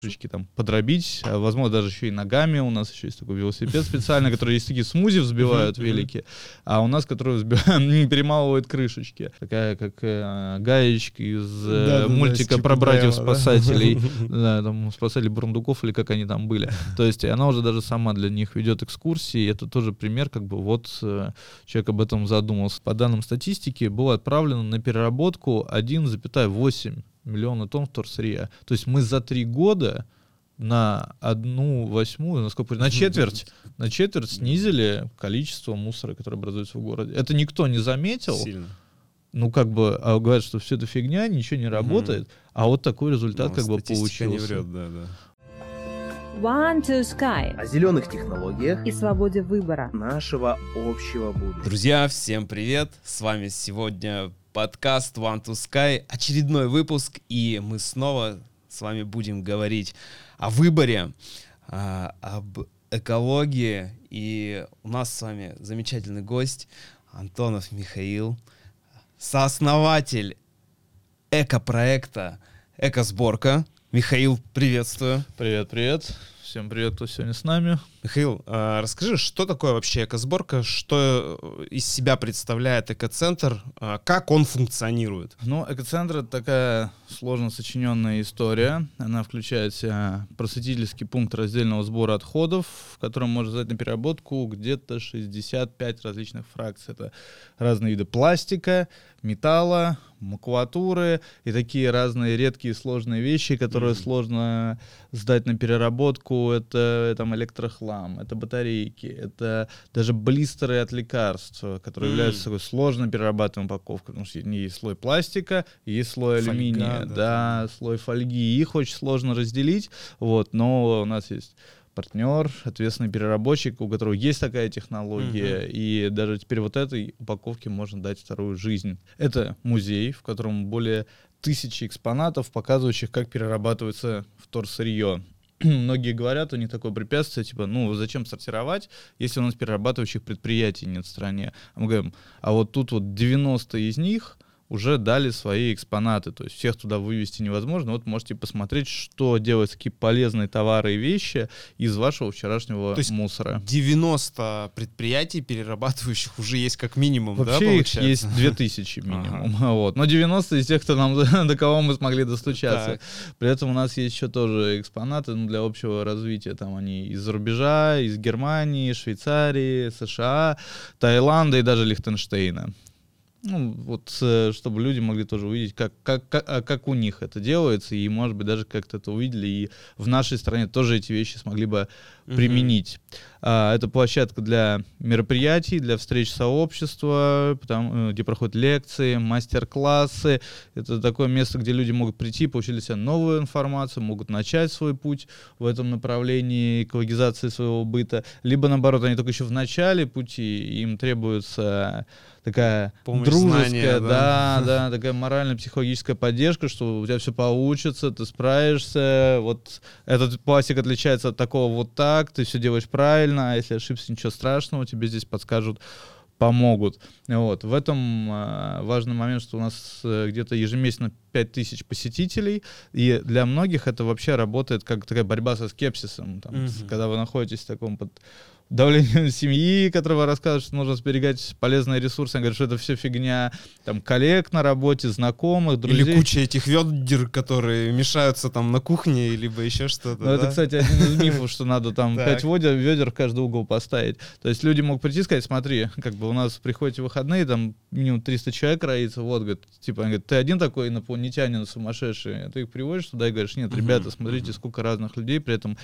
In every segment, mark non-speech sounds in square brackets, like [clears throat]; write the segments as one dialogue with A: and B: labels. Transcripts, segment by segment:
A: крышечки там подробить, а, возможно, даже еще и ногами. У нас еще есть такой велосипед специальный, который есть такие смузи взбивают велики, а у нас, который [laughs] перемалывает крышечки. Такая, как э, гаечка из э, мультика про братьев-спасателей. [laughs] Да, там спасали Бурундуков или как они там были. То есть она уже даже сама для них ведет экскурсии. Это тоже пример, как бы вот э, человек об этом задумался. По данным статистики, было отправлено на переработку 1,8 миллиона тонн вторсырья. То есть мы за три года на одну восьмую, на сколько, на четверть, на четверть снизили количество мусора, которое образуется в городе. Это никто не заметил. Сильно. Ну, как бы, а говорят, что все это фигня, ничего не работает, mm а вот такой результат ну, как бы получился. не врет, да, да.
B: One to Sky.
C: О зеленых технологиях
B: и свободе выбора
C: нашего общего будущего.
D: Друзья, всем привет! С вами сегодня подкаст One to Sky, очередной выпуск, и мы снова с вами будем говорить о выборе, а, об экологии, и у нас с вами замечательный гость Антонов Михаил, сооснователь экопроекта «Экосборка». Михаил, приветствую.
A: Привет, привет. Всем привет, кто сегодня с нами.
D: Михаил, а, расскажи, что такое вообще экосборка, что э, из себя представляет экоцентр, а, как он функционирует?
A: Ну, экоцентр — это такая сложно сочиненная история. Она включает в себя просветительский пункт раздельного сбора отходов, в котором можно сдать на переработку где-то 65 различных фракций. Это разные виды пластика, металла, макулатуры и такие разные редкие сложные вещи, которые mm-hmm. сложно сдать на переработку. Это там электрохлам, это батарейки, это даже блистеры от лекарств, которые mm-hmm. являются такой сложно перерабатываемой упаковкой, потому что есть слой пластика, есть слой Фольга, алюминия, да, да, слой фольги. Их очень сложно разделить, вот, но у нас есть партнер, ответственный переработчик, у которого есть такая технология, uh-huh. и даже теперь вот этой упаковке можно дать вторую жизнь. Это музей, в котором более тысячи экспонатов, показывающих, как перерабатывается вторсырье. [clears throat] Многие говорят, у них такое препятствие, типа, ну, зачем сортировать, если у нас перерабатывающих предприятий нет в стране. А мы говорим, а вот тут вот 90 из них — уже дали свои экспонаты. То есть всех туда вывести невозможно. Вот можете посмотреть, что делают такие полезные товары и вещи из вашего вчерашнего То есть мусора.
D: 90 предприятий, перерабатывающих, уже есть как минимум,
A: Вообще
D: да,
A: их есть 2000 минимум. Ага. [laughs] Вот. Но 90 из тех, кто нам, [laughs] до кого мы смогли достучаться. Так. При этом у нас есть еще тоже экспонаты ну, для общего развития. Там они из рубежа, из Германии, Швейцарии, США, Таиланда и даже Лихтенштейна. Ну, вот, э, чтобы люди могли тоже увидеть, как, как, как, а как у них это делается, и, может быть, даже как-то это увидели, и в нашей стране тоже эти вещи смогли бы mm-hmm. применить. А, это площадка для мероприятий, для встреч сообщества, там, э, где проходят лекции, мастер-классы. Это такое место, где люди могут прийти, получить для себя новую информацию, могут начать свой путь в этом направлении экологизации своего быта, либо, наоборот, они только еще в начале пути, им требуется такая Помощь дружеская, знания, да. да, да, [laughs] такая морально-психологическая поддержка, что у тебя все получится, ты справишься, вот этот пластик отличается от такого вот так, ты все делаешь правильно, а если ошибся, ничего страшного, тебе здесь подскажут помогут. Вот. В этом э, важный момент, что у нас э, где-то ежемесячно 5000 посетителей, и для многих это вообще работает как такая борьба со скепсисом. Там, mm-hmm. Когда вы находитесь в таком под давлением [laughs] семьи, которого рассказывают, что нужно сберегать полезные ресурсы. Они говорят, что это все фигня там коллег на работе, знакомых, друзей.
D: Или куча этих ведер, которые мешаются там на кухне, либо еще что-то. Ну,
A: да? это, кстати, один из мифов, что надо там [laughs] пять ведер, ведер в каждый угол поставить. То есть люди могут прийти и сказать, смотри, как бы у нас приходите выходные, там минимум 300 человек роится, вот, говорит, типа, они говорят, ты один такой инопланетянин сумасшедший, ты их приводишь туда и говоришь, нет, ребята, смотрите, сколько разных людей, при этом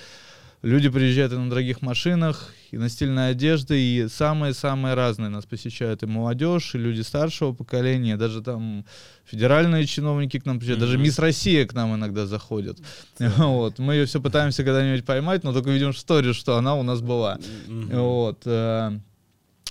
A: Люди приезжают и на дорогих машинах, и на стильной одежде, и самые-самые разные нас посещают. И молодежь, и люди старшего поколения, даже там федеральные чиновники к нам приезжают, mm-hmm. даже мисс Россия к нам иногда заходит. [laughs] Вот. Мы ее все пытаемся когда-нибудь поймать, но только видим в сторе, что она у нас была. Mm-hmm. Вот.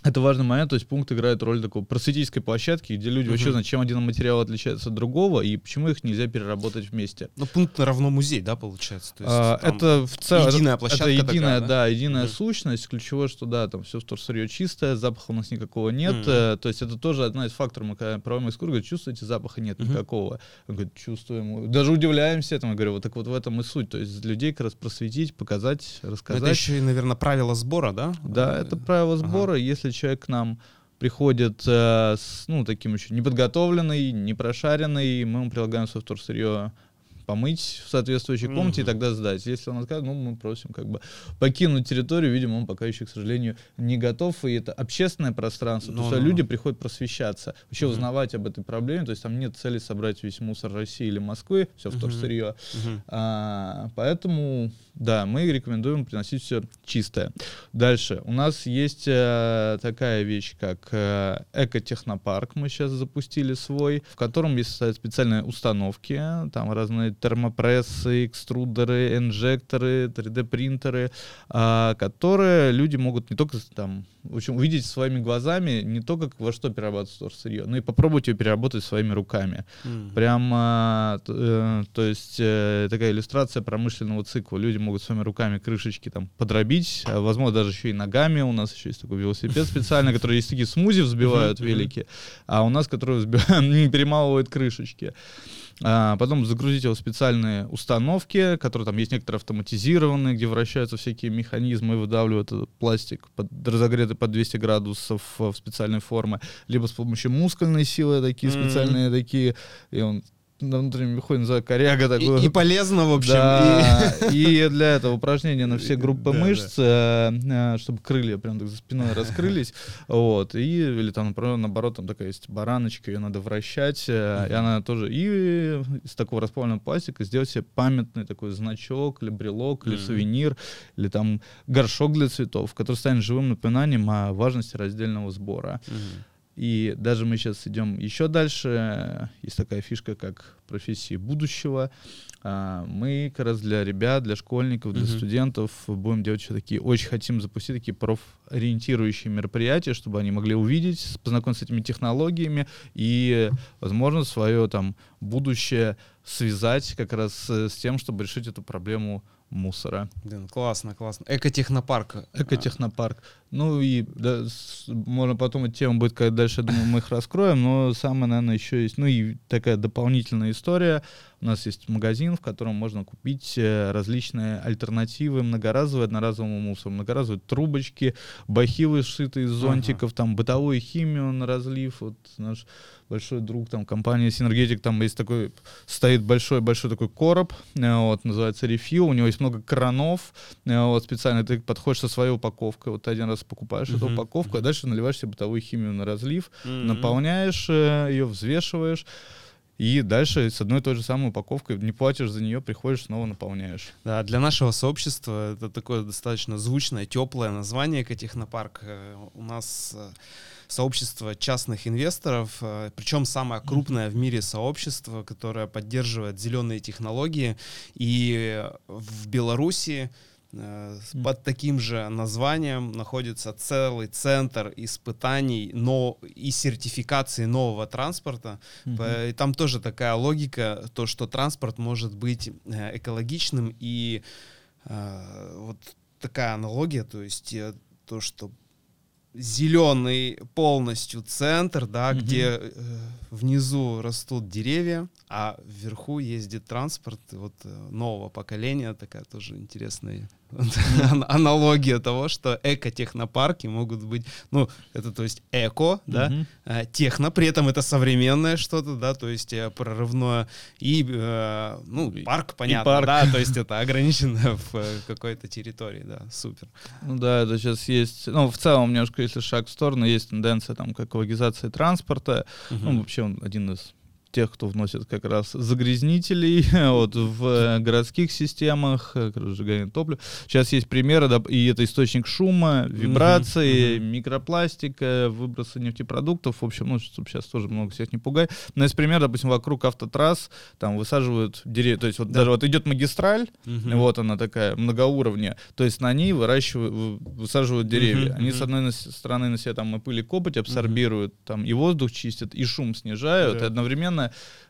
A: Э, это важный момент, то есть пункт играет роль такой просветительской площадки, где люди вообще знают, чем один материал отличается от другого и почему их нельзя переработать вместе.
D: Ну, пункт равно музей, да, получается? То есть
A: А, это в целом
D: единая
A: это
D: площадка
A: единая,
D: такая,
A: да?
D: да?
A: единая
D: Мгм.
A: сущность. Ключевое, что да, там все вторсырье чистое, запаха у нас никакого нет. Э, То есть это тоже одна из факторов. Мы когда проводим экскурсию, говорит, чувствуете, запаха нет
D: Мгм.
A: никакого. Он говорит, чувствуем. Даже удивляемся этому. Я говорю, вот так вот в этом и суть. То есть людей как раз просветить, показать, рассказать.
D: Это еще и, наверное, правила сбора, да?
A: Да,
D: Э,
A: это правило
D: ага.
A: сбора. Если человек к нам приходит э, с, ну, таким еще неподготовленный, непрошаренный, мы ему предлагаем свое вторсырье помыть в соответствующей комнате и
D: Мгм.
A: тогда сдать. Если он откажет, ну, мы просим как бы покинуть территорию. Видимо, он пока еще, к сожалению, не готов. И это общественное пространство. то есть
D: Ну-ну-ну.
A: люди приходят просвещаться, вообще
D: Мгм.
A: узнавать об этой проблеме. То есть там нет цели собрать весь мусор России или Москвы, все
D: Мгм.
A: вторсырье.
D: Мгм.
A: А, поэтому, да, мы рекомендуем приносить все чистое. Дальше. У нас есть э, такая вещь, как э, экотехнопарк. Мы сейчас запустили свой, в котором есть специальные установки. Там разные термопрессы, экструдеры, инжекторы, 3D-принтеры, а, которые люди могут не только там, в общем, увидеть своими глазами, не только во что перерабатывать сырье, но и попробовать ее переработать своими руками.
D: Мгм.
A: Прямо, т- э, то есть э, такая иллюстрация промышленного цикла. Люди могут своими руками крышечки там подробить, а, возможно, даже еще и ногами. У нас еще есть такой велосипед специальный, [laughs] который есть такие смузи взбивают велики, а у нас, взбивают, [laughs] перемалывают крышечки. А, потом загрузить его в специальные установки, которые там есть некоторые автоматизированные, где вращаются всякие механизмы и выдавливают этот пластик под, разогретый под 200 градусов э, в специальной формы, либо с помощью мускульной силы такие
D: Мгм.
A: специальные такие, и он на внутреннем механике называют коряга такой.
D: И, и полезно, в общем.
A: Да, и для этого упражнения на все [laughs] группы
D: Да, да.
A: мышц, э, э, чтобы крылья прям так за спиной [laughs] раскрылись, вот, и, или там, например, наоборот, там такая есть бараночка, ее надо вращать, э, и она тоже, и из такого расплавленного пластика сделать себе памятный такой значок, или брелок, или
D: Мгм.
A: сувенир, или там горшок для цветов, который станет живым напоминанием о важности раздельного сбора.
D: Мгм.
A: И даже мы сейчас идем еще дальше. Есть такая фишка, как профессии будущего. А, Мы как раз для ребят, для школьников, для
D: Мгм.
A: студентов будем делать еще такие, очень хотим запустить такие профориентирующие мероприятия, чтобы они могли увидеть, познакомиться с этими технологиями и, возможно, свое там будущее связать как раз э, с тем, чтобы решить эту проблему мусора.
D: Блин, классно, классно. Экотехнопарк.
A: Экотехнопарк. Ну и да, с- можно потом эта тема будет, когда дальше, я думаю, мы их раскроем, но самое, наверное, еще есть, ну и такая дополнительная история. У нас есть магазин, в котором можно купить э, различные альтернативы многоразовые, одноразовому мусору. Многоразовые трубочки, бахилы, сшитые из
D: Ага.
A: зонтиков, там бытовую химию на разлив. Вот наш большой друг, там компания Синергетик, там есть такой, стоит большой-большой такой короб, э, вот, называется Refill, у него есть много кранов, э, вот, специально ты подходишь со своей упаковкой, вот ты один раз покупаешь эту
D: Мгм,
A: упаковку, а дальше наливаешь себе бытовую химию на разлив,
D: Мгм.
A: наполняешь ее, взвешиваешь, и дальше с одной и той же самой упаковкой не платишь за нее, приходишь, снова наполняешь.
D: Да, для нашего сообщества это такое достаточно звучное, теплое название Экотехнопарк. Э, У нас э, сообщество частных инвесторов, э, причем самое крупное в мире сообщество, которое поддерживает зеленые технологии. И в Беларуси. Под таким же названием находится целый центр испытаний но и сертификации нового транспорта. По- И там тоже такая логика, то, что транспорт может быть э, экологичным и э, вот такая аналогия, то есть э, то, что зеленый полностью центр, да,
A: Мгм.
D: где э, внизу растут деревья, а вверху ездит транспорт вот э, нового поколения, такая тоже интересная аналогия того, что эко-технопарки могут быть, ну, это то есть эко, да, э, техно, при этом это современное что-то, да, то есть э, прорывное, и, э, ну, парк, понятно,
A: парк.
D: да, то есть это ограничено в какой-то территории, да, супер.
A: Ну да, это сейчас есть, ну в целом немножко, если шаг в сторону, есть тенденция там к экологизации транспорта, ну вообще он один из тех, кто вносит как раз загрязнителей [laughs] вот, в городских системах, э, разжигание топлива. Сейчас есть примеры, и это источник шума, вибрации,
D: мгм.
A: микропластика, выбросы нефтепродуктов. В общем, ну, чтобы сейчас тоже много всех не пугать. Но есть пример, допустим, вокруг автотрасс там высаживают деревья. То есть вот
D: Да.
A: даже вот идет магистраль,
D: Мгм.
A: вот она такая, многоуровня. То есть на ней выращивают, вы- высаживают деревья.
D: Мгм,
A: Они,
D: мгм.
A: с одной стороны, на себя там и пыль, и копоть абсорбируют, там и воздух чистят, и шум снижают,
D: Да.
A: и одновременно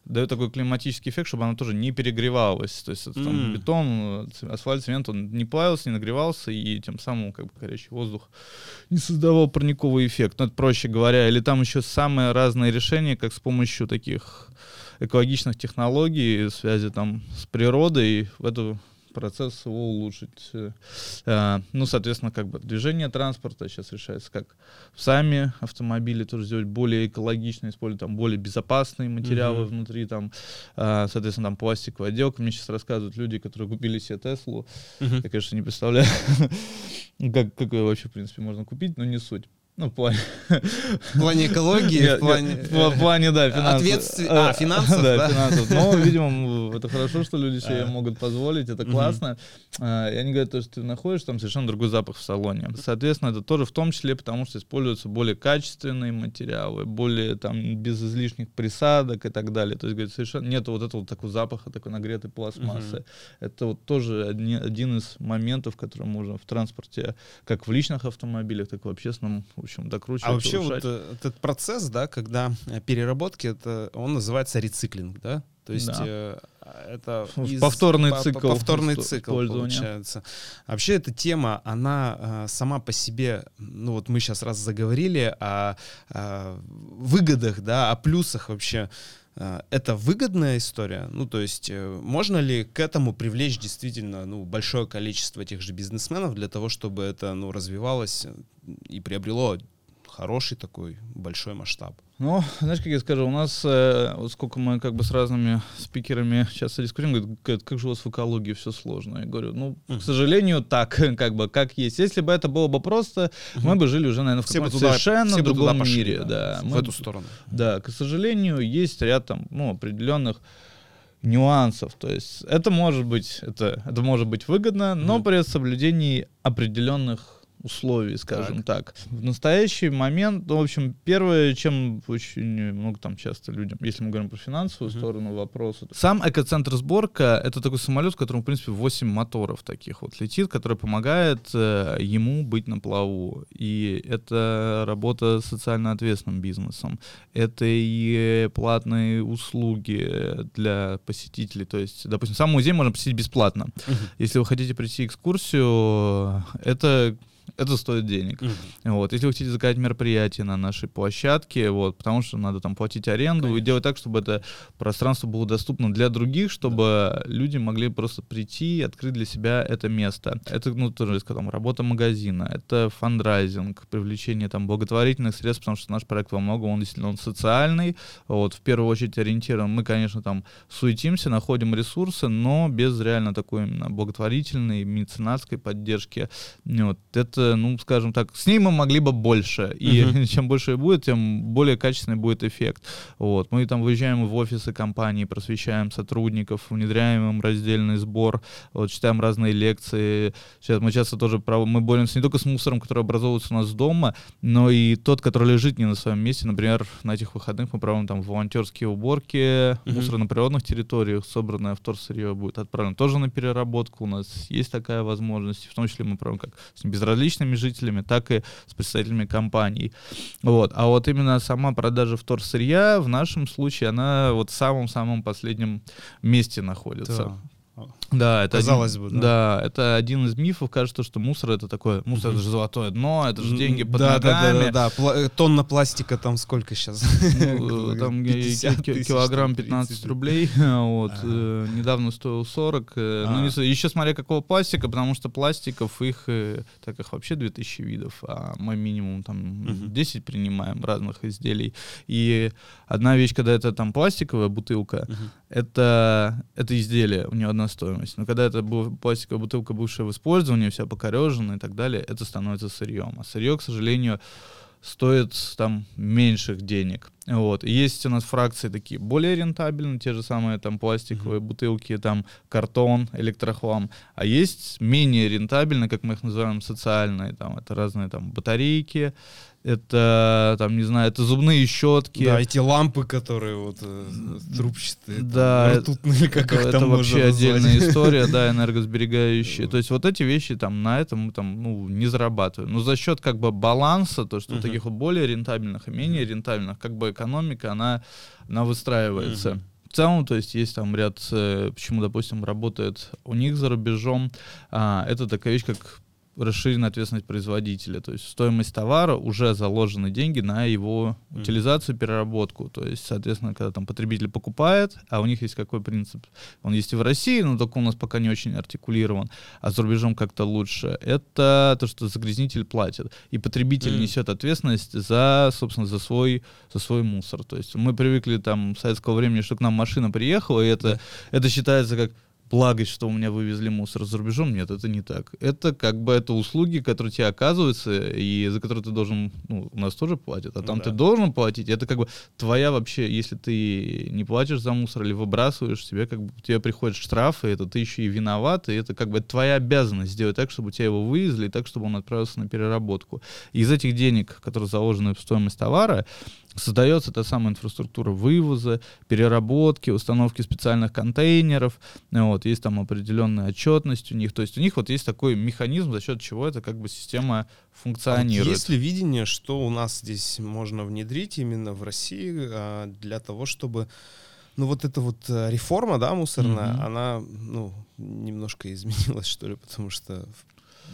A: дает такой климатический эффект, чтобы она тоже не перегревалась. То есть это там бетон, асфальт, цемент, он не плавился, не нагревался, и тем самым как бы горячий воздух не создавал парниковый эффект. Ну, это проще говоря. Или там еще самые разные решения, как с помощью таких экологичных технологий, связи там с природой, в эту процесс его улучшить. Э, Ну, соответственно, как бы движение транспорта сейчас решается, как сами автомобили тоже сделать более экологично, использовать там более безопасные материалы
D: Мгм.
A: внутри, там, а, соответственно, там пластиковая отделка. Мне сейчас рассказывают люди, которые купили себе Теслу.
D: Мгм.
A: Я, конечно, не представляю, [laughs] как, как ее вообще, в принципе, можно купить, но не суть. Ну, в плане...
D: В плане экологии, в плане...
A: в плане, да, финансов.
D: ответствен- а,
A: Э,
D: финансов, да?
A: финансов. Но, [laughs] видимо, это хорошо, что люди себе
D: А.
A: могут позволить, это классно. А, И они говорят, то, что ты находишь там совершенно другой запах в салоне. Соответственно, это тоже в том числе, потому что используются более качественные материалы, более там без излишних присадок и так далее. То есть, говорит, совершенно нет вот этого такого запаха, такой нагретой пластмассы. Это вот тоже один из моментов, который можно в транспорте, как в личных автомобилях, так и в общественном, общем, докручивать.
D: А вообще вот
A: улучшать.
D: э, этот процесс, да, когда э, переработки, это он называется рециклинг, да? То есть
A: Да.
D: э, это
A: В повторный
D: по-
A: цикл
D: повторный цикл получается. Вообще эта тема, она э, сама по себе, ну вот мы сейчас раз заговорили о, о выгодах, да, о плюсах вообще. Э, Это выгодная история? Ну, то есть, э, можно ли к этому привлечь действительно ну, большое количество тех же бизнесменов для того, чтобы это ну, развивалось э, и приобрело хороший такой большой масштаб?
A: Ну, знаешь, как я скажу, у нас, э, вот сколько мы как бы с разными спикерами часто дискутируем, говорят, «Кэт, как же у вас в экологии все сложно? Я говорю, ну,
D: Мгм.
A: к сожалению, так, [laughs] как бы, как есть. Если бы это было бы просто, мы бы жили уже, наверное, в каком-то совершенно
D: все туда
A: другом
D: пошли,
A: мире.
D: да,
A: Да,
D: в
A: Мы-
D: эту сторону.
A: Да, к сожалению, есть ряд там, ну, определенных нюансов. То есть это может быть, это, это может быть выгодно, но
D: Мгм.
A: при соблюдении определенных условий, скажем так. В настоящий момент, ну, в общем, первое, чем очень много там часто людям, если мы говорим про финансовую
D: Мгм.
A: сторону вопроса, сам экоцентр сборка — это такой самолет, в котором, в принципе, 8 моторов таких вот летит, который помогает э, ему быть на плаву. И это работа с социально ответственным бизнесом. Это и платные услуги для посетителей. То есть, допустим, сам музей можно посетить бесплатно. Если вы хотите прийти экскурсию, это это стоит денег. Вот. Если вы хотите заказать мероприятие на нашей площадке, вот, потому что надо там платить аренду и
D: Конечно.
A: делать так, чтобы это пространство было доступно для других, чтобы люди могли просто прийти и открыть для себя это место. Это, ну, тоже, сказал, там, работа магазина, это фандрайзинг, привлечение там благотворительных средств, потому что наш проект во многом, он действительно он социальный, вот, в первую очередь ориентирован. Мы, конечно, там суетимся, находим ресурсы, но без реально такой именно благотворительной, меценатской поддержки. Вот. Это, ну, скажем так, с ней мы могли бы больше. И
D: Мгм. [laughs]
A: чем больше ее будет, тем более качественный будет эффект. Вот. Мы там выезжаем в офисы компании, просвещаем сотрудников, внедряем им раздельный сбор, вот, читаем разные лекции. Сейчас мы часто тоже мы боремся не только с мусором, который образовывается у нас дома, но и тот, который лежит не на своем месте. Например, на этих выходных мы проводим там волонтерские уборки,
D: Мгм.
A: мусор на природных территориях, собранное вторсырье будет отправлено тоже на переработку. У нас есть такая возможность. В том числе мы проводим как с безразличными жителями, так и с представителями компаний. Вот. А вот именно сама продажа вторсырья в нашем случае, она вот в самом-самом последнем месте находится.
D: Да.
A: Да, это
D: Казалось
A: один,
D: бы, да.
A: это один из мифов. Кажется, что мусор это такое, мусор это же золотое дно, это же деньги под
D: да, да, да,
A: ногами.
D: да, да. Пла- э, Тонна пластика там сколько сейчас?
A: Ну, [laughs] Там э,
D: 50
A: ки-
D: тысяч,
A: килограмм
D: там
A: 15
D: 30.
A: рублей, [laughs] вот,
D: Ага.
A: э, недавно стоил 40, э, ну,
D: А.
A: не еще смотря какого пластика, потому что пластиков их, э, так их вообще 2000 видов, а мы минимум там
D: Мгм.
A: 10 принимаем разных изделий, и одна вещь, когда это там пластиковая бутылка, это, это изделие, у нее одна стоимость. Но когда это пластиковая бутылка, бывшая в использовании, вся покорежена и так далее, это становится сырьем. А сырье, к сожалению, стоит там меньших денег. Вот. И Есть у нас фракции такие более рентабельные, те же самые там пластиковые бутылки, там картон, электрохлам. А есть менее рентабельные, как мы их называем, социальные. Там это разные там батарейки, это там, не знаю, это зубные щетки.
D: Да, эти лампы, которые вот э, трубчатые,
A: Да, это-
D: ртутные, или как
A: это,
D: их
A: это
D: там можно
A: вообще
D: назвать.
A: отдельная [laughs] история, да, энергосберегающие. То есть вот эти вещи там на этом мы там ну, не зарабатываем. Но за счет как бы баланса, то, что таких вот более рентабельных и менее рентабельных, как бы экономика, она, она выстраивается. В целом, то есть есть там ряд, э, почему, допустим, работает у них за рубежом, а, это такая вещь, как расширенная ответственность производителя. То есть в стоимость товара уже заложены деньги на его утилизацию, переработку. То есть, соответственно, когда там потребитель покупает, а у них есть какой принцип? Он есть и в России, но только у нас пока не очень артикулирован, а за рубежом как-то лучше. Это то, что загрязнитель платит. И потребитель несет ответственность за, собственно, за свой, за свой мусор. То есть мы привыкли там с советского времени, что к нам машина приехала, и это, это считается как благость, что у меня вывезли мусор за рубежом. Нет, это не так. Это как бы это услуги, которые тебе оказываются, и за которые ты должен, ну, у нас тоже платят, а
D: Ну
A: там
D: да.
A: ты должен платить. Это как бы твоя вообще, если ты не платишь за мусор или выбрасываешь, тебе как бы тебе приходят штрафы, это ты еще и виноват, и это как бы твоя обязанность сделать так, чтобы у тебя его вывезли, и так, чтобы он отправился на переработку. И из этих денег, которые заложены в стоимость товара, создается та самая инфраструктура вывоза, переработки, установки специальных контейнеров. Вот, есть там определенная отчетность у них. То есть у них вот есть такой механизм, за счет чего эта как бы система
D: А
A: функционирует.
D: Есть ли видение, что у нас здесь можно внедрить именно в России а, для того, чтобы ну вот эта вот э, реформа, да, мусорная,
A: Мгм.
D: она, ну, немножко изменилась, [laughs] что ли, потому что,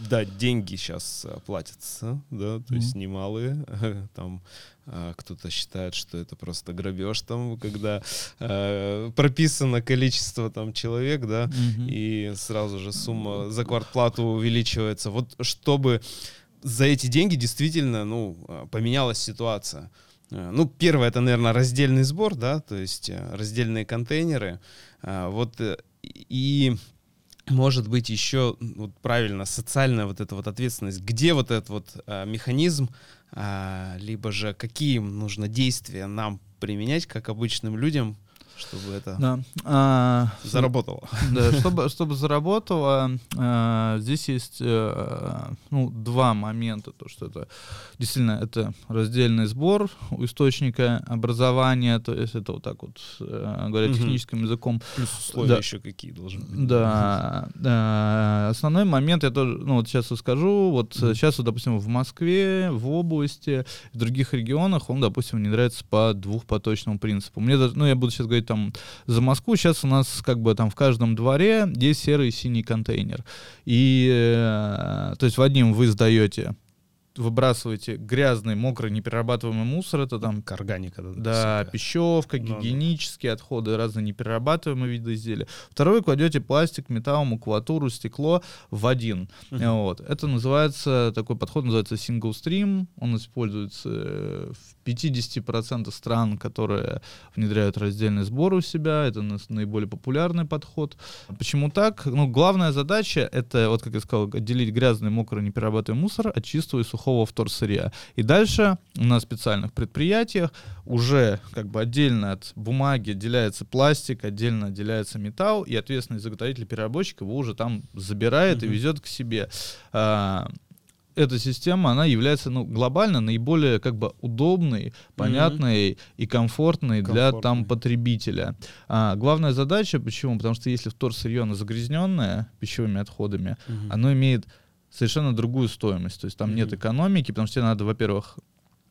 D: да, деньги сейчас платятся, да, то есть немалые, [laughs] там а, кто-то считает, что это просто грабеж там, когда э, прописано количество там человек, да,
A: Мгм.
D: и сразу же сумма за квартплату увеличивается. Вот чтобы за эти деньги действительно, ну, а, поменялась ситуация. Ну, первое, это, наверное, раздельный сбор, да, то есть раздельные контейнеры. А, Вот э, и может быть еще вот правильно социальная вот эта вот ответственность. Где вот этот вот а, механизм, а, либо же какие нужно действия нам применять как обычным людям, чтобы это
A: Да. А,
D: заработало? [laughs]
A: Да, чтобы, чтобы заработало, э, здесь есть э, ну, два момента. То, что это действительно это раздельный сбор у источника образования, то есть это вот так вот, э, говоря
D: Мгм.
A: техническим языком.
D: Плюс условия
A: Да.
D: еще какие должны быть.
A: Да, да. Основной момент я тоже, ну вот сейчас скажу, вот
D: Мгм.
A: сейчас, вот, допустим, в Москве, в области, в других регионах он, допустим, внедряется по двухпоточному принципу. Мне даже, ну я буду сейчас говорить там за Москву, сейчас у нас как бы там в каждом дворе есть серый и синий контейнер. И, э, то есть в одним вы сдаете выбрасываете грязный, мокрый, неперерабатываемый мусор, это там
D: органика.
A: да,
D: всякая.
A: пищевка,
D: Ну да.
A: гигиенические отходы, разные неперерабатываемые виды изделий. Второй кладете пластик, металл, макулатуру, стекло в один.
D: Мгм.
A: Вот. Это называется, такой подход называется single stream. Он используется э, в 50% стран, которые внедряют раздельный сбор у себя. Это наиболее популярный подход. Почему так? Ну, главная задача — это, вот как я сказал, отделить грязный, мокрый, неперерабатываемый мусор от чистого и сухого вторсырья. И дальше на специальных предприятиях уже как бы отдельно от бумаги отделяется пластик, отдельно отделяется металл, и ответственный заготовитель переработчик его уже там забирает и
D: Мгм.
A: везет к себе. Эта система, она является ну, глобально наиболее как бы удобной, понятной и комфортной, для там потребителя. А, главная задача, почему? Потому что если вторсырье, оно загрязненное пищевыми отходами,
D: Мгм.
A: оно имеет совершенно другую стоимость. То есть там нет
D: Мгм.
A: экономики, потому что тебе надо, во-первых,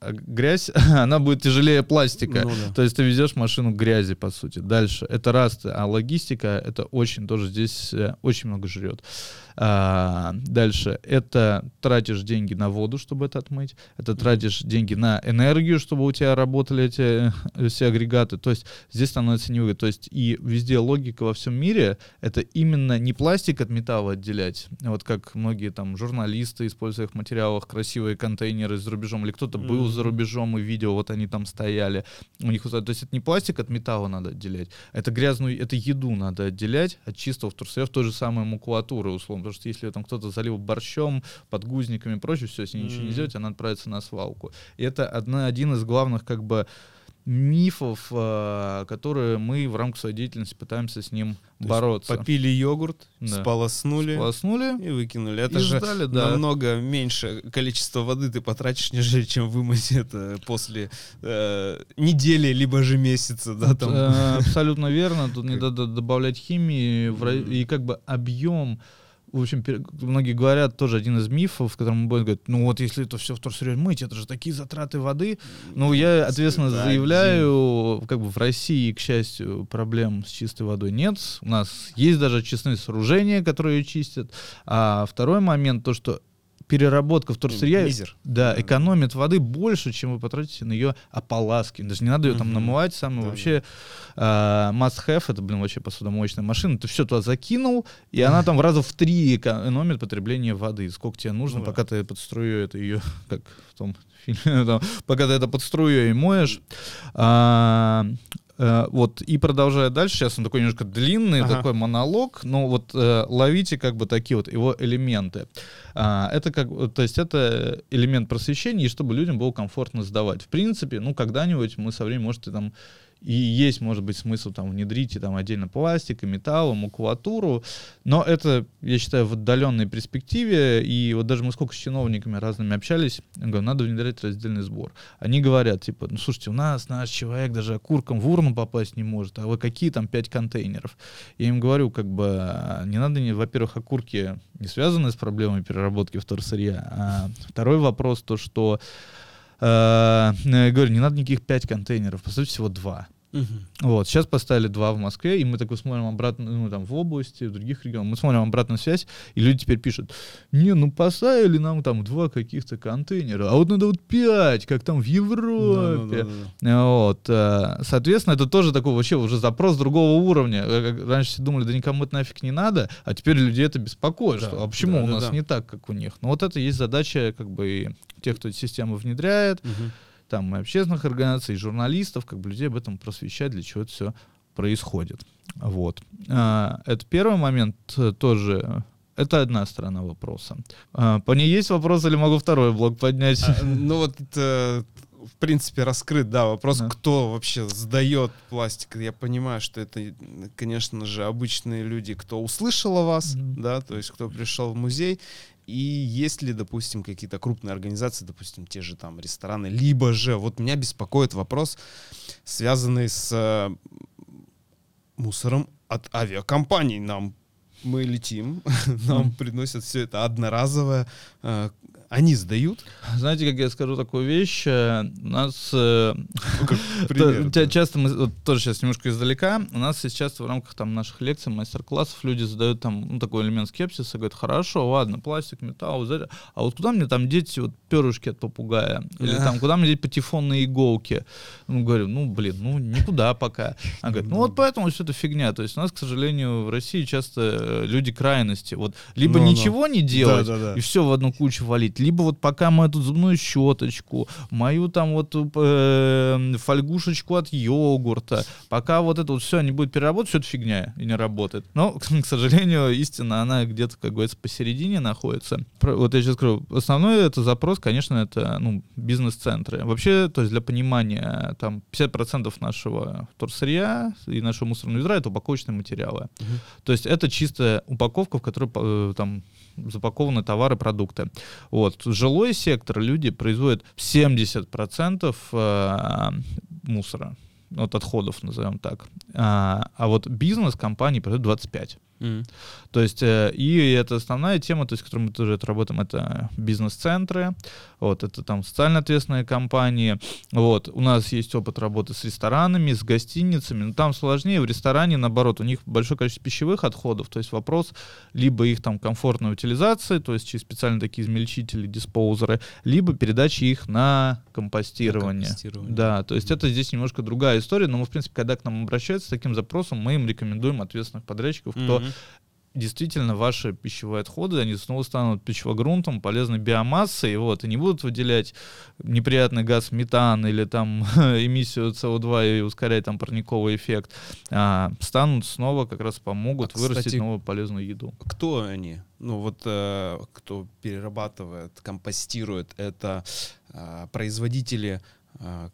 A: а, грязь, [laughs] она будет тяжелее пластика.
D: Ну да.
A: То есть ты везешь машину грязи, по сути. Дальше. Это раз, а логистика, это очень тоже здесь э, очень много жрет. А, дальше. Это тратишь деньги на воду, чтобы это отмыть. Это тратишь деньги на энергию, чтобы у тебя работали эти э, все агрегаты. То есть здесь становится невыгодно. То есть и везде логика во всем мире это именно не пластик от металла отделять. Вот как многие там журналисты используют в своих материалах красивые контейнеры за рубежом, или кто-то был за рубежом и видел, вот они там стояли. У них, то есть это не пластик от металла надо отделять, это грязную, это еду надо отделять от чистого вторсырья, в той же самой макулатуры, условно. Потому что если там кто-то залил борщом, подгузниками и прочее, все, с ней ничего не сделать, она отправится на свалку. И это одна, один из главных как бы мифов, э, которые мы в рамках своей деятельности пытаемся с ним
D: То
A: бороться.
D: Попили йогурт,
A: Да.
D: сполоснули
A: Сполоснули,
D: и выкинули. Это
A: и
D: же
A: ждали, да.
D: намного меньше количество воды ты потратишь, нежели чем вымыть это после э, недели либо же месяца, да, там.
A: Э, Абсолютно верно. Тут не надо добавлять химии. И как бы объем в общем, многие говорят, тоже один из мифов, в котором мы будем говорить, ну вот если это все вторсырье мыть, это же такие затраты воды. Ну, я ответственно заявляю, как бы в России, к счастью, проблем с чистой водой нет. У нас есть даже очистные сооружения, которые ее чистят. А второй момент, то, что переработка вторсырья
D: Мизер.
A: да,
D: Да.
A: экономит воды больше, чем вы потратите на ее ополаски. Даже не надо ее там намывать, самое
D: Да,
A: вообще а, must have, это, блин, вообще посудомоечная машина. Ты все туда закинул, и она там в раза в три экономит потребление воды. Сколько тебе нужно,
D: Ну да.
A: пока ты под струей это ее, [laughs] как в том фильме, [laughs] там, пока ты это под струей моешь. А, э, вот, и продолжая дальше, сейчас он такой немножко длинный,
D: Ага.
A: такой монолог, но вот э, ловите как бы такие вот его элементы. А, это как, то есть это элемент просвещения, и чтобы людям было комфортно сдавать. В принципе, ну, когда-нибудь мы со временем, может, и там и есть, может быть, смысл там внедрить и там отдельно пластик, и металл, и макулатуру, но это, я считаю, в отдаленной перспективе, и вот даже мы сколько с чиновниками разными общались, я говорю, надо внедрять раздельный сбор. Они говорят, типа, ну, слушайте, у нас наш человек даже окурком в урну попасть не может, а вы какие там пять контейнеров? Я им говорю, как бы, а, не надо, во-первых, окурки не связаны с проблемой переработки вторсырья, а второй вопрос, то, что говорю, не надо никаких пять контейнеров, поставьте всего два.
D: Мгм.
A: Вот, сейчас поставили два в Москве, и мы такой смотрим обратно, ну, там, в области, в других регионах, мы смотрим обратную связь, и люди теперь пишут, не, ну, поставили нам там два каких-то контейнера, а вот надо вот пять, как там в Европе.
D: Да-да-да-да.
A: Вот, э, соответственно, это тоже такой вообще уже запрос другого уровня. Э, Раньше все думали, да никому это нафиг не надо, а теперь людей это беспокоит,
D: Да,
A: что, а почему у нас
D: да-да-да.
A: не так, как у них? Ну вот это есть задача как бы тех, кто эти системы внедряет,
D: Мгм.
A: там и общественных организаций, и журналистов, как бы людей об этом просвещать, для чего это все происходит. Вот. А, Это первый момент э, тоже. Это одна сторона вопроса. А, По ней есть вопрос или могу второй блок поднять?
D: А, ну вот это, в принципе, раскрыт, да, вопрос,
A: Да.
D: кто вообще сдает пластик. Я понимаю, что это, конечно же, обычные люди, кто услышал о вас,
A: Мгм.
D: да, то есть кто пришел в музей, и есть ли, допустим, какие-то крупные организации, допустим, те же там рестораны, либо же, вот меня беспокоит вопрос, связанный с э, мусором от авиакомпаний. Нам мы летим, [laughs] нам приносят все это одноразовое. Они сдают?
A: Знаете, как я скажу такую вещь? Э, У нас э,
D: Ну, [laughs] пример, да.
A: часто мы вот тоже сейчас немножко издалека. У нас часто в рамках там наших лекций, мастер-классов люди задают там ну, такой элемент скепсиса, говорят, хорошо, ладно, пластик, металл, а вот куда мне там деть вот перышки от попугая? Или
D: Да.
A: там куда мне деть патефонные иголки? Ну, говорю, ну, блин, ну, никуда пока. Она говорит, ну вот поэтому все это фигня. То есть у нас, к сожалению, в России часто э, люди крайности. Вот либо
D: Ну-ну.
A: ничего не делать, и все в одну кучу валить, либо вот пока мы эту зубную щеточку, мою там вот э, фольгушечку от йогурта, пока вот это вот все не будет переработать, все это фигня и не работает. Но, [laughs] к сожалению, истина, она где-то, как говорится, посередине находится. Вот я сейчас скажу, основной это запрос, конечно, это ну, бизнес-центры. Вообще, то есть для понимания, там 50% нашего вторсырья и нашего мусорного ведра это упаковочные материалы.
D: Мгм.
A: То есть это чистая упаковка, в которой э, там запакованы товары, продукты. Вот. Жилой сектор люди производят 70% э, мусора, вот отходов, назовем так. А, а вот бизнес компании производит 25%.
D: Мгм.
A: То есть, э, и это основная тема, то есть, которой мы тоже отработаем, это бизнес-центры, вот, это там социально ответственные компании, вот, у нас есть опыт работы с ресторанами, с гостиницами, но там сложнее, в ресторане, наоборот, у них большое количество пищевых отходов, то есть вопрос либо их там комфортной утилизации, то есть через специальные такие измельчители, диспоузеры, либо передачи их на компостирование.
D: компостирование.
A: Да, то есть это здесь немножко другая история, но мы, в принципе, когда к нам обращаются с таким запросом, мы им рекомендуем ответственных подрядчиков, кто
D: Мгм.
A: Действительно ваши пищевые отходы, они снова станут пищевогрунтом, полезной биомассой, вот, и не будут выделять неприятный газ метан или там [laughs] эмиссию СО2 и ускорять там парниковый эффект, а станут снова как раз помогут
D: А,
A: вырастить
D: кстати,
A: новую полезную еду.
D: Кто они? Ну вот э, кто перерабатывает, компостирует, это э, производители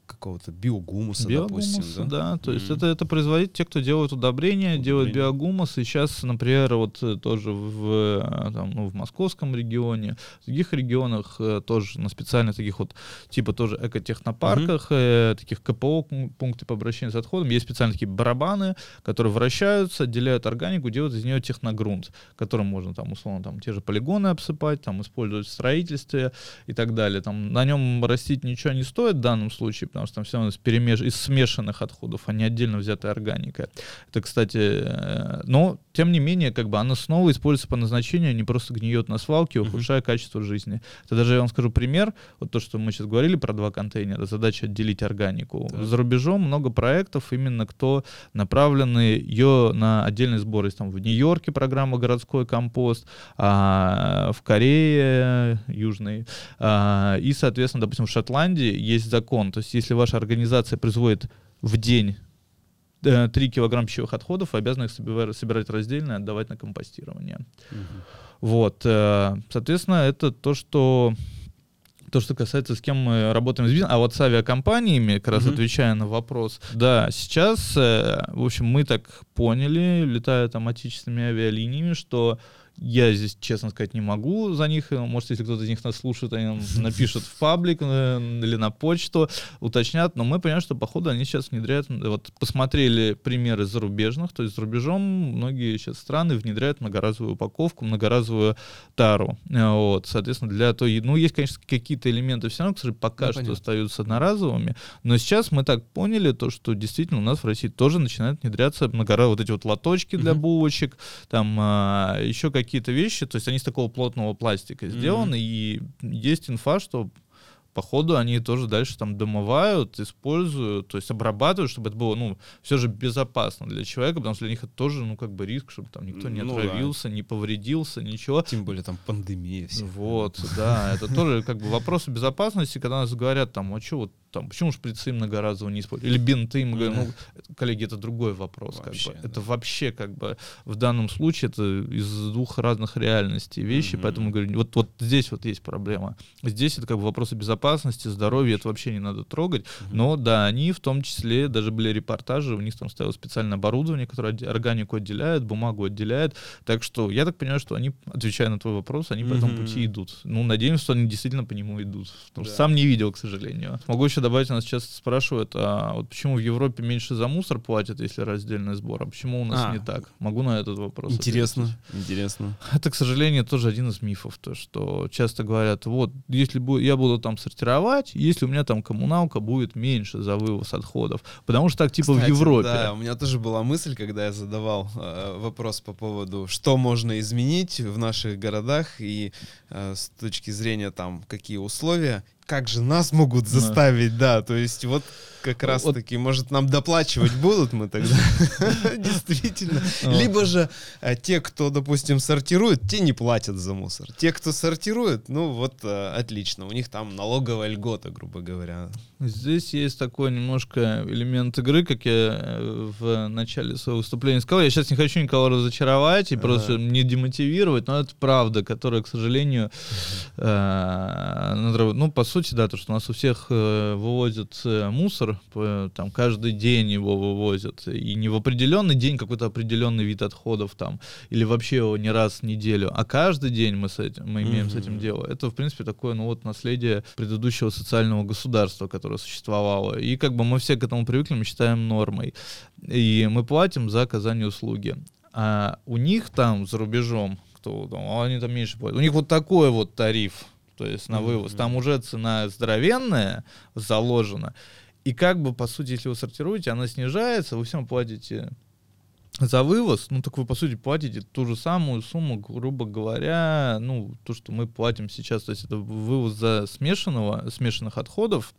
D: какого-то биогумуса,
A: Биогумуса,
D: допустим,
A: да? То есть
D: Мгм.
A: это, это производит те, кто делают удобрения, делают
D: Удобрения.
A: биогумус. И сейчас, например, вот э, тоже в, э, там, ну, в московском регионе, в других регионах э, тоже на специальных таких вот, типа тоже экотехнопарках, э, таких КПО, пун- пункты по обращению с отходом, есть специальные такие барабаны, которые вращаются, отделяют органику, делают из нее техногрунт, которым можно там условно там те же полигоны обсыпать, там использовать в строительстве и так далее. Там на нем растить ничего не стоит в данном случае, потому что там все равно из, перемеш... из смешанных отходов, а не отдельно взятая органика. Это, кстати, э, но тем не менее, как бы она снова используется по назначению, а не просто гниет на свалке, ухудшая качество жизни. Это даже я вам скажу пример, вот то, что мы сейчас говорили про два контейнера, задача отделить органику.
D: Так.
A: За рубежом много проектов, именно кто направлены ее на отдельный сбор. Есть там в Нью-Йорке программа «Городской компост», а в Корее Южной, а, и, соответственно, допустим, в Шотландии есть закон. То есть если ваша организация производит в день э, 3 килограмм пищевых отходов, вы обязаны их собира- собирать раздельно и отдавать на компостирование.
D: Мгм.
A: Вот, э, соответственно, это то, что то, что касается, с кем мы работаем с бизнесом, а вот с авиакомпаниями, как раз
D: Мгм.
A: отвечая на вопрос, да, сейчас, э, в общем, мы так поняли, летая там отечественными авиалиниями, что я здесь, честно сказать, не могу за них. Может, если кто-то из них нас слушает, они [laughs] напишут в паблик э, или на почту, уточнят. Но мы понимаем, что, походу, они сейчас внедряют... Вот посмотрели примеры зарубежных, то есть за рубежом многие сейчас страны внедряют многоразовую упаковку, многоразовую тару. Э, Вот, соответственно, для той... Ну, есть, конечно, какие-то элементы все равно, которые пока
D: Ну,
A: что
D: понятно.
A: остаются одноразовыми, но сейчас мы так поняли, то, что действительно у нас в России тоже начинают внедряться многоразовые вот эти вот лоточки для булочек, там а, еще какие-то вещи, то есть они из такого плотного пластика сделаны, и есть инфа, что походу они тоже дальше там домывают, используют, то есть обрабатывают, чтобы это было, ну, все же безопасно для человека, потому что для них это тоже, ну, как бы риск, чтобы там никто не
D: Ну да.
A: отравился, не повредился, ничего.
D: Тем более там пандемия вся.
A: Вот, да, это тоже как бы вопросы безопасности, когда нас говорят там, а что вот там, почему шприцы многоразово не используют, или бинты, ну, коллеги, это другой вопрос,
D: Вообще,
A: как бы.
D: да.
A: это вообще как бы в данном случае это из двух разных реальностей вещи,
D: Мгм.
A: поэтому говорю, вот, вот здесь вот есть проблема. Здесь это как бы вопросы безопасности, здоровья, это вообще не надо трогать,
D: Мгм.
A: но да, они в том числе, даже были репортажи, у них там стояло специальное оборудование, которое органику отделяет, бумагу отделяет. Так что я так понимаю, что они, отвечая на твой вопрос, они по этому пути идут. Ну, надеемся, что они действительно по нему идут. Потому что
D: Да.
A: сам не видел, к сожалению. Могу еще добавить, нас часто спрашивают, а вот почему в Европе меньше за мусор платят, если раздельный сбор, а почему у нас
D: А.
A: не так? Могу на этот вопрос
D: Интересно,
A: ответить.
D: интересно.
A: Это, к сожалению, тоже один из мифов, то, что часто говорят, вот, если бу- я буду там сортировать, если у меня там коммуналка будет меньше за вывоз отходов. Потому что так типа в
D: Кстати,
A: Европе.
D: Да, у меня тоже была мысль, когда я задавал э, вопрос по поводу, что можно изменить в наших городах и э, с точки зрения там, какие условия, как же нас могут заставить, да, то есть вот как раз
A: Вот-
D: таки, может, нам доплачивать [laughs] будут мы тогда, [laughs] действительно. Либо же э, те, кто, допустим, сортирует, те не платят за мусор. Те, кто сортирует, ну вот э, отлично, у них там налоговая льгота, грубо говоря.
A: Здесь есть такой немножко элемент игры, как я э, в начале своего выступления сказал. Я сейчас не хочу никого разочаровать и просто не демотивировать, но это правда, которая, к сожалению, ну, по сути, да, то, что у нас у всех э, вывозят э, мусор, по- там, каждый день его вывозят, и не в определенный день какой-то определенный вид отходов там, или вообще его не раз в неделю, а каждый день мы, с этим, мы имеем с этим дело. Это, в принципе, такое, ну, вот наследие предыдущего социального государства, которое существовало. И как бы мы все к этому привыкли, мы считаем нормой. И мы платим за оказание услуги. А у них там, за рубежом, кто там, они там меньше платят, у них вот такой вот тариф, то есть на вывоз. Там уже цена здоровенная заложена. И как бы, по сути, если вы сортируете, она снижается, вы всем платите за вывоз, ну так вы, по сути, платите ту же самую сумму, грубо говоря, ну, то, что мы платим сейчас, то есть это вывоз за смешанного, смешанных отходов,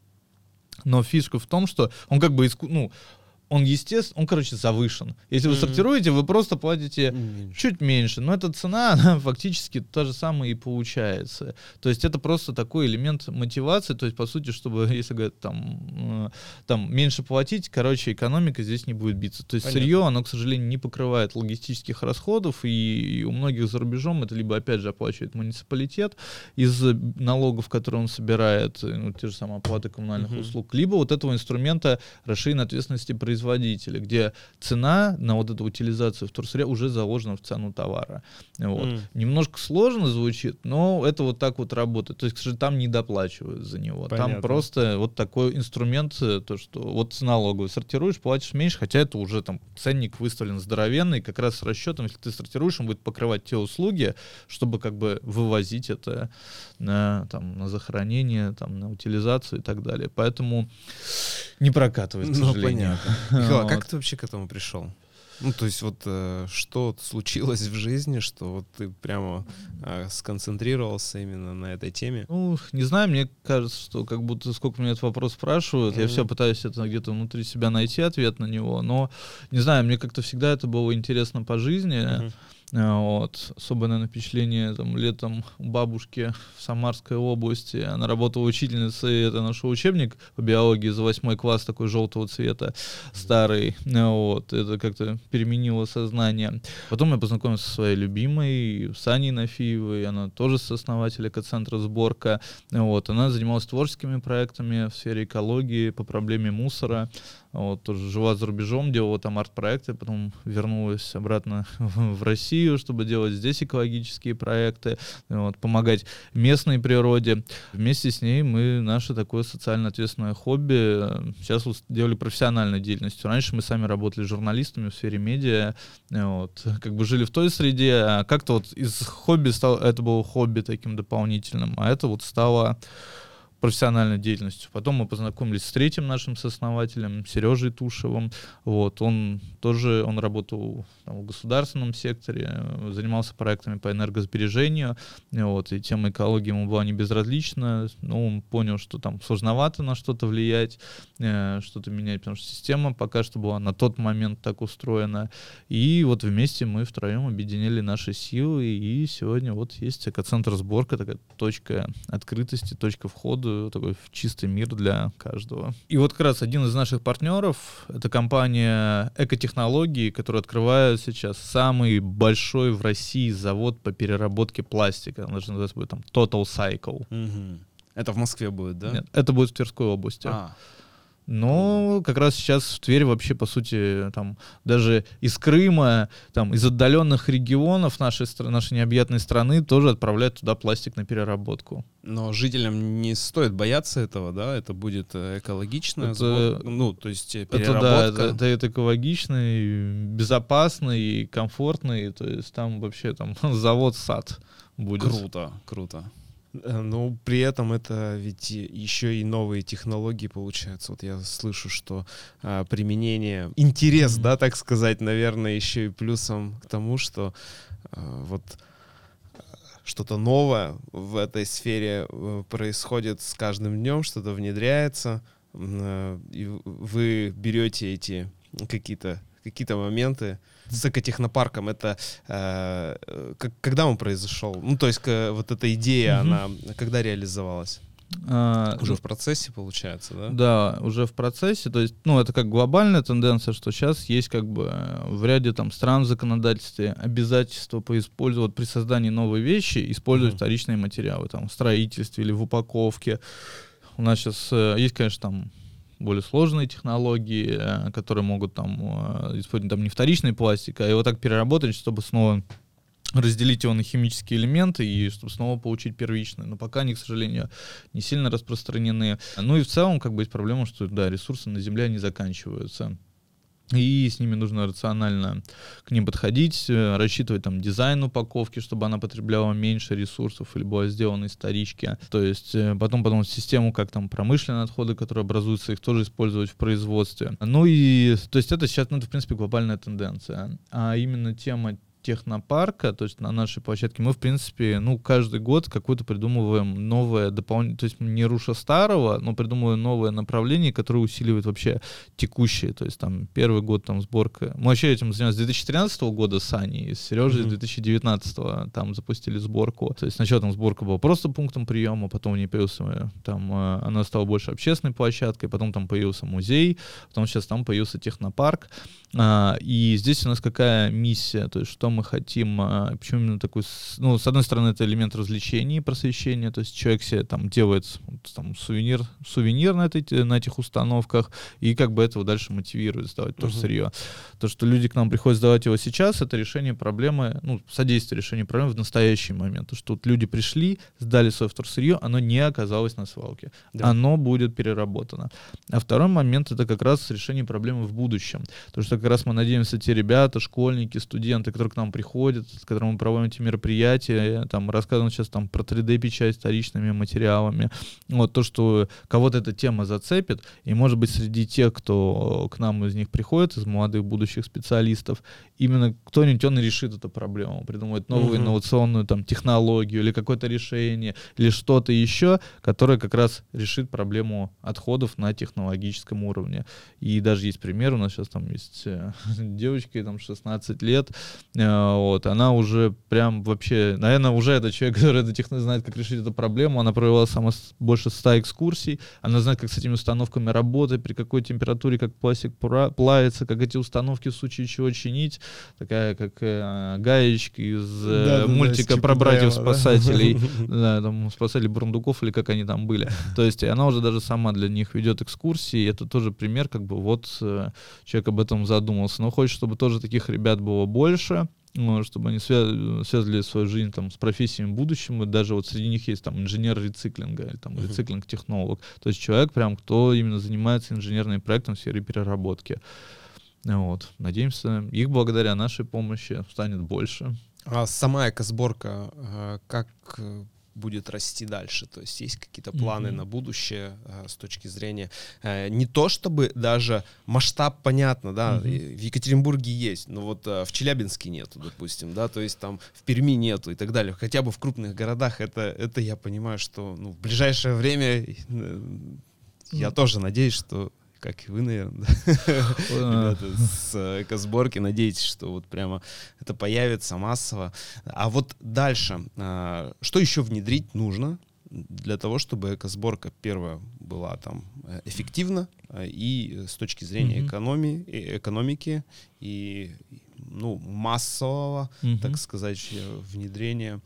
A: но фишка в том, что он как бы, иску- ну, он естественно, он, короче, завышен. Если вы
D: Мгм.
A: сортируете, вы просто платите
D: Меньше.
A: чуть меньше, но эта цена, [laughs] она фактически та же самая и получается. То есть это просто такой элемент мотивации, то есть, по сути, чтобы, [laughs] если говорят, там, э, там меньше платить, короче, экономика здесь не будет биться. То есть
D: Понятно.
A: сырье, оно, к сожалению, не покрывает логистических расходов, и у многих за рубежом это либо, опять же, оплачивает муниципалитет из налогов, которые он собирает, э, ну, те же самые оплаты коммунальных
D: Мгм.
A: услуг, либо вот этого инструмента расширенной ответственности производителя, где цена на вот эту утилизацию вторсырья уже заложена в цену товара. Вот.
D: М.
A: Немножко сложно звучит, но это вот так вот работает. То есть, к сожалению, там не доплачивают за него.
D: Понятно.
A: Там просто вот такой инструмент, э, то, что вот с налоговой сортируешь, платишь меньше, хотя это уже там ценник выставлен здоровенный, как раз с расчетом, если ты сортируешь, он будет покрывать те услуги, чтобы как бы вывозить это на, там, на захоронение, там, на утилизацию и так далее. Поэтому не прокатывает, к
D: Ну,
A: сожалению.
D: понятно. Михаил, а как ты вообще к этому пришел? Ну, то есть вот э, что случилось в жизни, что вот ты прямо э, сконцентрировался именно на этой теме?
A: Ну, не знаю, мне кажется, что как будто сколько меня этот вопрос спрашивают, я
D: Мгм.
A: все пытаюсь это где-то внутри себя найти ответ на него, но не знаю, мне как-то всегда это было интересно по жизни.
D: Мгм.
A: А, Вот. Особое, наверное, впечатление там, летом у бабушки в Самарской области. Она работала учительницей, это нашел учебник по биологии за восьмой класс, такой желтого цвета, старый. А, Вот. Это как-то переменило сознание. Потом я познакомился со своей любимой, Саней Нафиевой. Она тоже сооснователь экоцентра «Сборка». А, Вот. Она занималась творческими проектами в сфере экологии по проблеме мусора. Вот, тоже жила за рубежом, делала там арт-проекты, потом вернулась обратно [laughs] в Россию, чтобы делать здесь экологические проекты, вот, помогать местной природе. Вместе с ней мы наше такое социально ответственное хобби э, сейчас делали профессиональной деятельностью. Раньше мы сами работали журналистами в сфере медиа, э, вот, как бы жили в той среде, а как-то вот из хобби стало, это было хобби таким дополнительным, а это вот стало профессиональной деятельностью. Потом мы познакомились с третьим нашим сооснователем, Сережей Тушевым. Вот, он тоже, он работал там, в государственном секторе, э, занимался проектами по энергосбережению, вот, и тема экологии ему была не безразлична, но он понял, что там сложновато на что-то влиять, э, что-то менять, потому что система пока что была на тот момент так устроена. И вот вместе мы втроем объединили наши силы, и сегодня вот есть экоцентр сборка, такая точка открытости, точка входа, такой в чистый мир для каждого. И вот как раз один из наших партнеров, это компания Экотехнологии, которая открывает сейчас самый большой в России завод по переработке пластика. Он даже называется будет там Total Cycle.
D: Мгм. Это в Москве будет, да?
A: Нет, это будет в Тверской области.
D: А,
A: Но как раз сейчас в Тверь вообще, по сути, там даже из Крыма, там из отдаленных регионов нашей, нашей необъятной страны тоже отправляют туда пластик на переработку.
D: но жителям не стоит бояться этого, да? Это будет э, экологично,
A: Это-
D: сбор- ну, то есть э,
A: Это да,
D: переработка.
A: это, это, это экологично, и безопасно и комфортно, и, то есть там вообще там [laughs] завод-сад будет.
D: Круто, круто. Э, Но при этом это ведь еще и новые технологии получаются. Вот я слышу, что а, применение, интерес, да, так сказать, наверное, еще и плюсом к тому, что а, вот а, что-то новое в этой сфере э, происходит с каждым днем, что-то внедряется, э, и вы берете эти какие-то какие-то моменты с экотехнопарком это э, э, как- когда он произошел ну то есть к- вот эта идея
A: Мгм.
D: она когда реализовалась
A: А,
D: уже в процессе получается да
A: Да, уже в процессе. То есть, ну, это как глобальная тенденция, что сейчас есть как бы э, в ряде там стран в законодательстве обязательство по использовать при создании новой вещи использовать
D: Мгм.
A: вторичные материалы, там, в строительстве или в упаковке. У нас сейчас есть, конечно, там более сложные технологии, э, которые могут там э, использовать там не вторичный пластик, а его так переработать, чтобы снова разделить его на химические элементы и чтобы снова получить первичный. Но пока они, к сожалению, не сильно распространены. Ну и в целом, как бы есть проблема, что да, ресурсы на Земле они заканчиваются. И с ними нужно рационально к ним подходить, э, рассчитывать там дизайн упаковки, чтобы она потребляла меньше ресурсов или была сделана из вторички. То есть э, потом потом систему, как там промышленные отходы, которые образуются, их тоже использовать в производстве. Ну и то есть это сейчас, ну это в принципе глобальная тенденция. А именно тема технопарка, то есть на нашей площадке, мы, в принципе, ну, каждый год какое-то придумываем новое дополнение, то есть не руша старого, но придумываем новое направление, которое усиливает вообще текущее, то есть там первый год там сборка. Мы вообще этим занимались с 2013 года с Аней, с Сережей mm-hmm. с 2019 там запустили сборку. То есть сначала там сборка была просто пунктом приема, потом в ней появился, э, там э, она стала больше общественной площадкой, потом там появился музей, потом сейчас там появился технопарк. А, и здесь у нас какая миссия, то есть что мы хотим, а, почему именно такой, ну, с одной стороны, это элемент развлечений, просвещения, то есть человек себе там делает там сувенир, сувенир на, этой, на этих установках, и как бы этого дальше мотивирует сдавать uh-huh. сырье. То, что люди к нам приходят сдавать его сейчас, это решение проблемы, ну, содействие решению проблемы в настоящий момент. То, что вот люди пришли, сдали свое вторсырье, оно не оказалось на свалке. Да. Оно будет переработано. А второй момент — это как раз решение проблемы в будущем. То, что как раз мы надеемся, те ребята, школьники, студенты, которые к нам приходят, с которыми мы проводим эти мероприятия, там, рассказываем сейчас там про 3D-печать вторичными материалами, вот то, что кого-то эта тема зацепит, и, может быть, среди тех, кто к нам из них приходит, из молодых будущих специалистов, именно кто-нибудь, он и решит эту проблему, придумает новую mm-hmm. инновационную там технологию или какое-то решение, или что-то еще, которое как раз решит проблему отходов на технологическом уровне. И даже есть пример, у нас сейчас там есть э, [laughs] девочка, там 16 лет, э, вот, она уже прям вообще, наверное, уже это человек, [laughs] который это техно знает, как решить эту проблему, она провела сама больше 100 экскурсий, она знает, как с этими установками работать, при какой температуре, как пластик плавится, как эти установки в случае чего чинить, такая как э, гаечка из э, да, мультика да, про братьев-спасателей, [laughs] да, там спасали Бурундуков или как они там были. То есть она уже даже сама для них ведет экскурсии, это тоже пример, как бы вот э, человек об этом задумался. Но хочет, чтобы тоже таких ребят было больше, чтобы они свя- связывали свою жизнь там, с профессиями будущего. Даже вот среди них есть там инженер рециклинга или там uh-huh. рециклинг-технолог. То есть человек прям, кто именно занимается инженерным проектом в сфере переработки. Вот. Надеемся, их благодаря нашей помощи станет больше.
D: А сама экосборка, э, как э, будет расти дальше? То есть есть какие-то планы mm-hmm. на будущее э, с точки зрения не то чтобы даже масштаб понятно, да, mm-hmm. в Екатеринбурге есть, но вот в Челябинске нету, допустим, да, то есть там в Перми нету и так далее. Хотя бы в крупных городах это это я понимаю, что ну, в ближайшее время я тоже надеюсь, что как и вы, наверное, [laughs] ребята с экосборки. Надеетесь, что вот прямо это появится массово. А вот дальше, а, что еще внедрить нужно для того, чтобы экосборка первая была там э, эффективна и с точки зрения экономии, экономики и ну, массового, так сказать, внедрения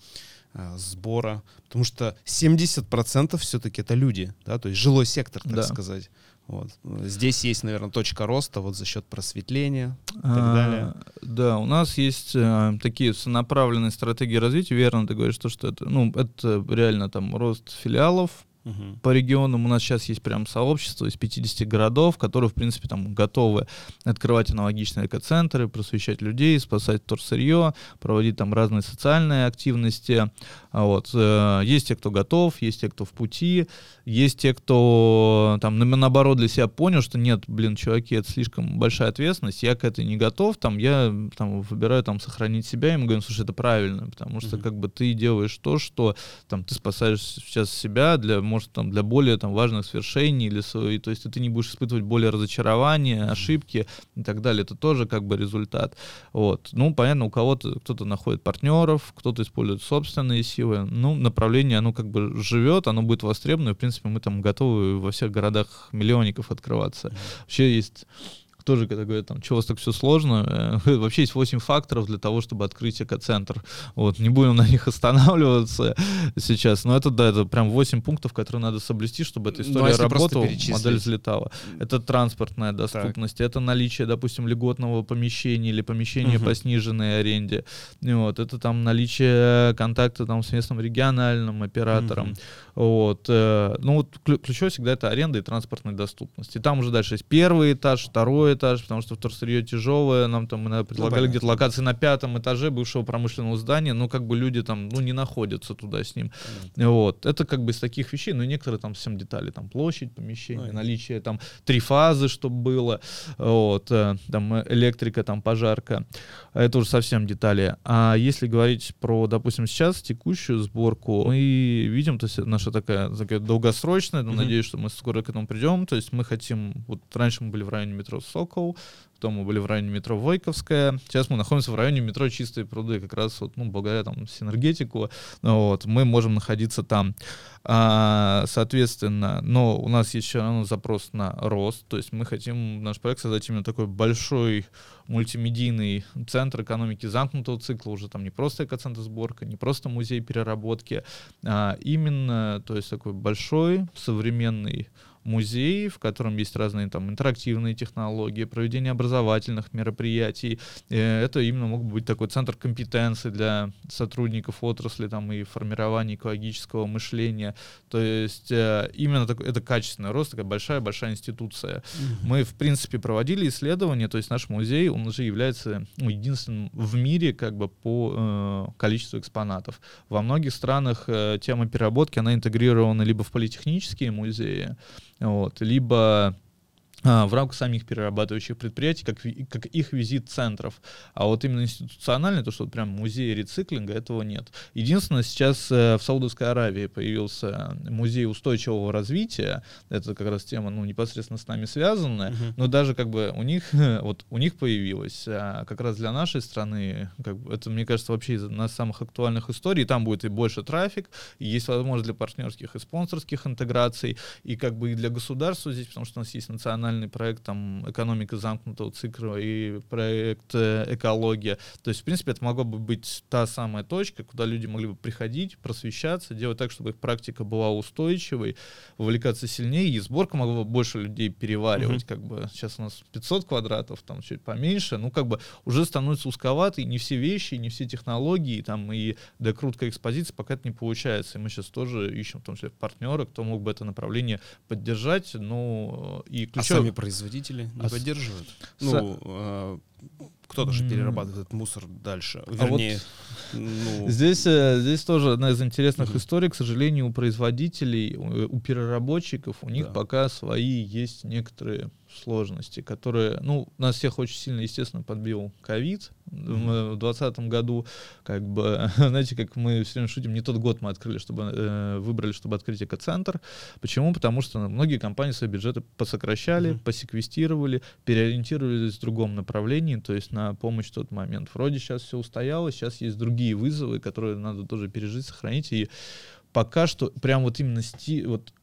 D: сбора, потому что 70% все-таки это люди, да, то есть жилой сектор, так да. сказать. Вот. Здесь есть, наверное, точка роста вот за счет просветления и так а, далее.
A: Да, у нас есть э, такие сонаправленные стратегии развития. Верно, ты говоришь, что, что это, ну, это реально там рост филиалов, Угу. По регионам у нас сейчас есть прям сообщество из 50 городов, которые, в принципе, там готовы открывать аналогичные экоцентры, просвещать людей, спасать торсырье, проводить там разные социальные активности. А вот. Э, есть те, кто готов, есть те, кто в пути, есть те, кто там наоборот для себя понял, что нет, блин, чуваки, это слишком большая ответственность, я к этой не готов, там я там выбираю там сохранить себя, и мы говорим, слушай, это правильно, потому что mm-hmm. как бы ты делаешь то, что там ты спасаешь сейчас себя для, может, там для более там важных свершений или свои, то есть ты не будешь испытывать более разочарования, ошибки и так далее, это тоже как бы результат. Вот. Ну, понятно, у кого-то кто-то находит партнеров, кто-то использует собственные силы, ну, направление, оно как бы живет, оно будет востребовано, и, в принципе, принципе, мы там готовы во всех городах миллионников открываться. Вообще есть тоже когда говорят, там, что у вас так все сложно, э, вообще есть 8 факторов для того, чтобы открыть экоцентр. Вот, не будем на них [laughs] останавливаться сейчас, но это, да, это прям 8 пунктов, которые надо соблюсти, чтобы эта ну, история ну, работала, модель взлетала. Это транспортная доступность, так. это наличие, допустим, льготного помещения или помещения угу. по сниженной аренде. Вот, это там наличие контакта там с местным региональным оператором. Угу. Вот, э, ну вот ключевое всегда это аренда и транспортная доступность. И там уже дальше есть первый этаж, второй второй этаж, потому что вторсырье тяжелое, нам там мы предлагали
D: понятно.
A: где-то локации на пятом этаже бывшего промышленного здания, но как бы люди там, ну, не находятся туда с ним. Вот, это как бы из таких вещей, ну, и некоторые там совсем детали, там площадь помещения,
D: Ну,
A: наличие там три фазы, чтобы было, вот, э, там электрика, там пожарка, это уже совсем детали. А если говорить про, допустим, сейчас текущую сборку, мы видим, то есть наша такая, такая долгосрочная, но
D: Мгм.
A: надеюсь, что мы скоро к этому придем, то есть мы хотим, вот раньше мы были в районе метро Сокол, потом мы были в районе метро Войковская, сейчас мы находимся в районе метро Чистые пруды, как раз вот, ну, благодаря там синергетику, вот, мы можем находиться там. А, соответственно, но у нас есть еще равно запрос на рост, то есть мы хотим наш проект создать именно такой большой мультимедийный центр экономики замкнутого цикла, уже там не просто экоцентр сборка, не просто музей переработки, а именно, то есть такой большой современный музей, в котором есть разные там интерактивные технологии, проведение образовательных мероприятий. Э, Это именно мог быть такой центр компетенции для сотрудников отрасли там и формирования экологического мышления. То есть э, именно такой, это качественный рост, такая большая-большая институция. Мы, в принципе, проводили исследования, то есть наш музей, он уже является ну, единственным в мире как бы по э, количеству экспонатов. Во многих странах э, тема переработки, она интегрирована либо в политехнические музеи, вот, либо в рамках самих перерабатывающих предприятий, как, как их визит-центров. А вот именно институционально, то, что вот прям музей рециклинга, этого нет. Единственное, сейчас э, в Саудовской Аравии появился музей устойчивого развития. Это как раз тема, ну, непосредственно с нами связанная.
D: Мгм.
A: Но даже как бы у них, [laughs] вот у них появилось, а как раз для нашей страны, как бы, это, мне кажется, вообще из из самых актуальных историй. Там будет и больше трафик, и есть возможность для партнерских и спонсорских интеграций, и как бы и для государства здесь, потому что у нас есть национальный проект там экономика замкнутого цикла и проект э, экология. То есть, в принципе, это могла бы быть та самая точка, куда люди могли бы приходить, просвещаться, делать так, чтобы их практика была устойчивой, вовлекаться сильнее, и сборка могла бы больше людей переваривать.
D: Мгм.
A: Как бы сейчас у нас 500 квадратов, там чуть поменьше, ну как бы уже становится узковато, и не все вещи, и не все технологии, там и докрутка экспозиции пока это не получается. И мы сейчас тоже ищем, в том числе партнера, кто мог бы это направление поддержать, ну и
D: А
A: ключевой...
D: сами производители не
A: А
D: поддерживают? Ну, э, кто-то же перерабатывает этот мусор дальше.
A: вот
D: Вернее, ну,
A: Здесь, э, здесь тоже одна из интересных историй. К сожалению, у производителей, у, у переработчиков, у них
D: Да.
A: пока свои есть некоторые сложности, которые, ну, нас всех очень сильно, естественно, подбил ковид в 2020 году. Как бы, [laughs] знаете, как мы все время шутим, не тот год мы открыли, чтобы э, выбрали, чтобы открыть экоцентр. Почему? Потому что многие компании свои бюджеты посокращали,
D: Мгм.
A: посеквестировали, переориентировались в другом направлении, то есть на помощь в тот момент. Вроде сейчас все устоялось, сейчас есть другие вызовы, которые надо тоже пережить, сохранить. И пока что прям вот именно сти, вот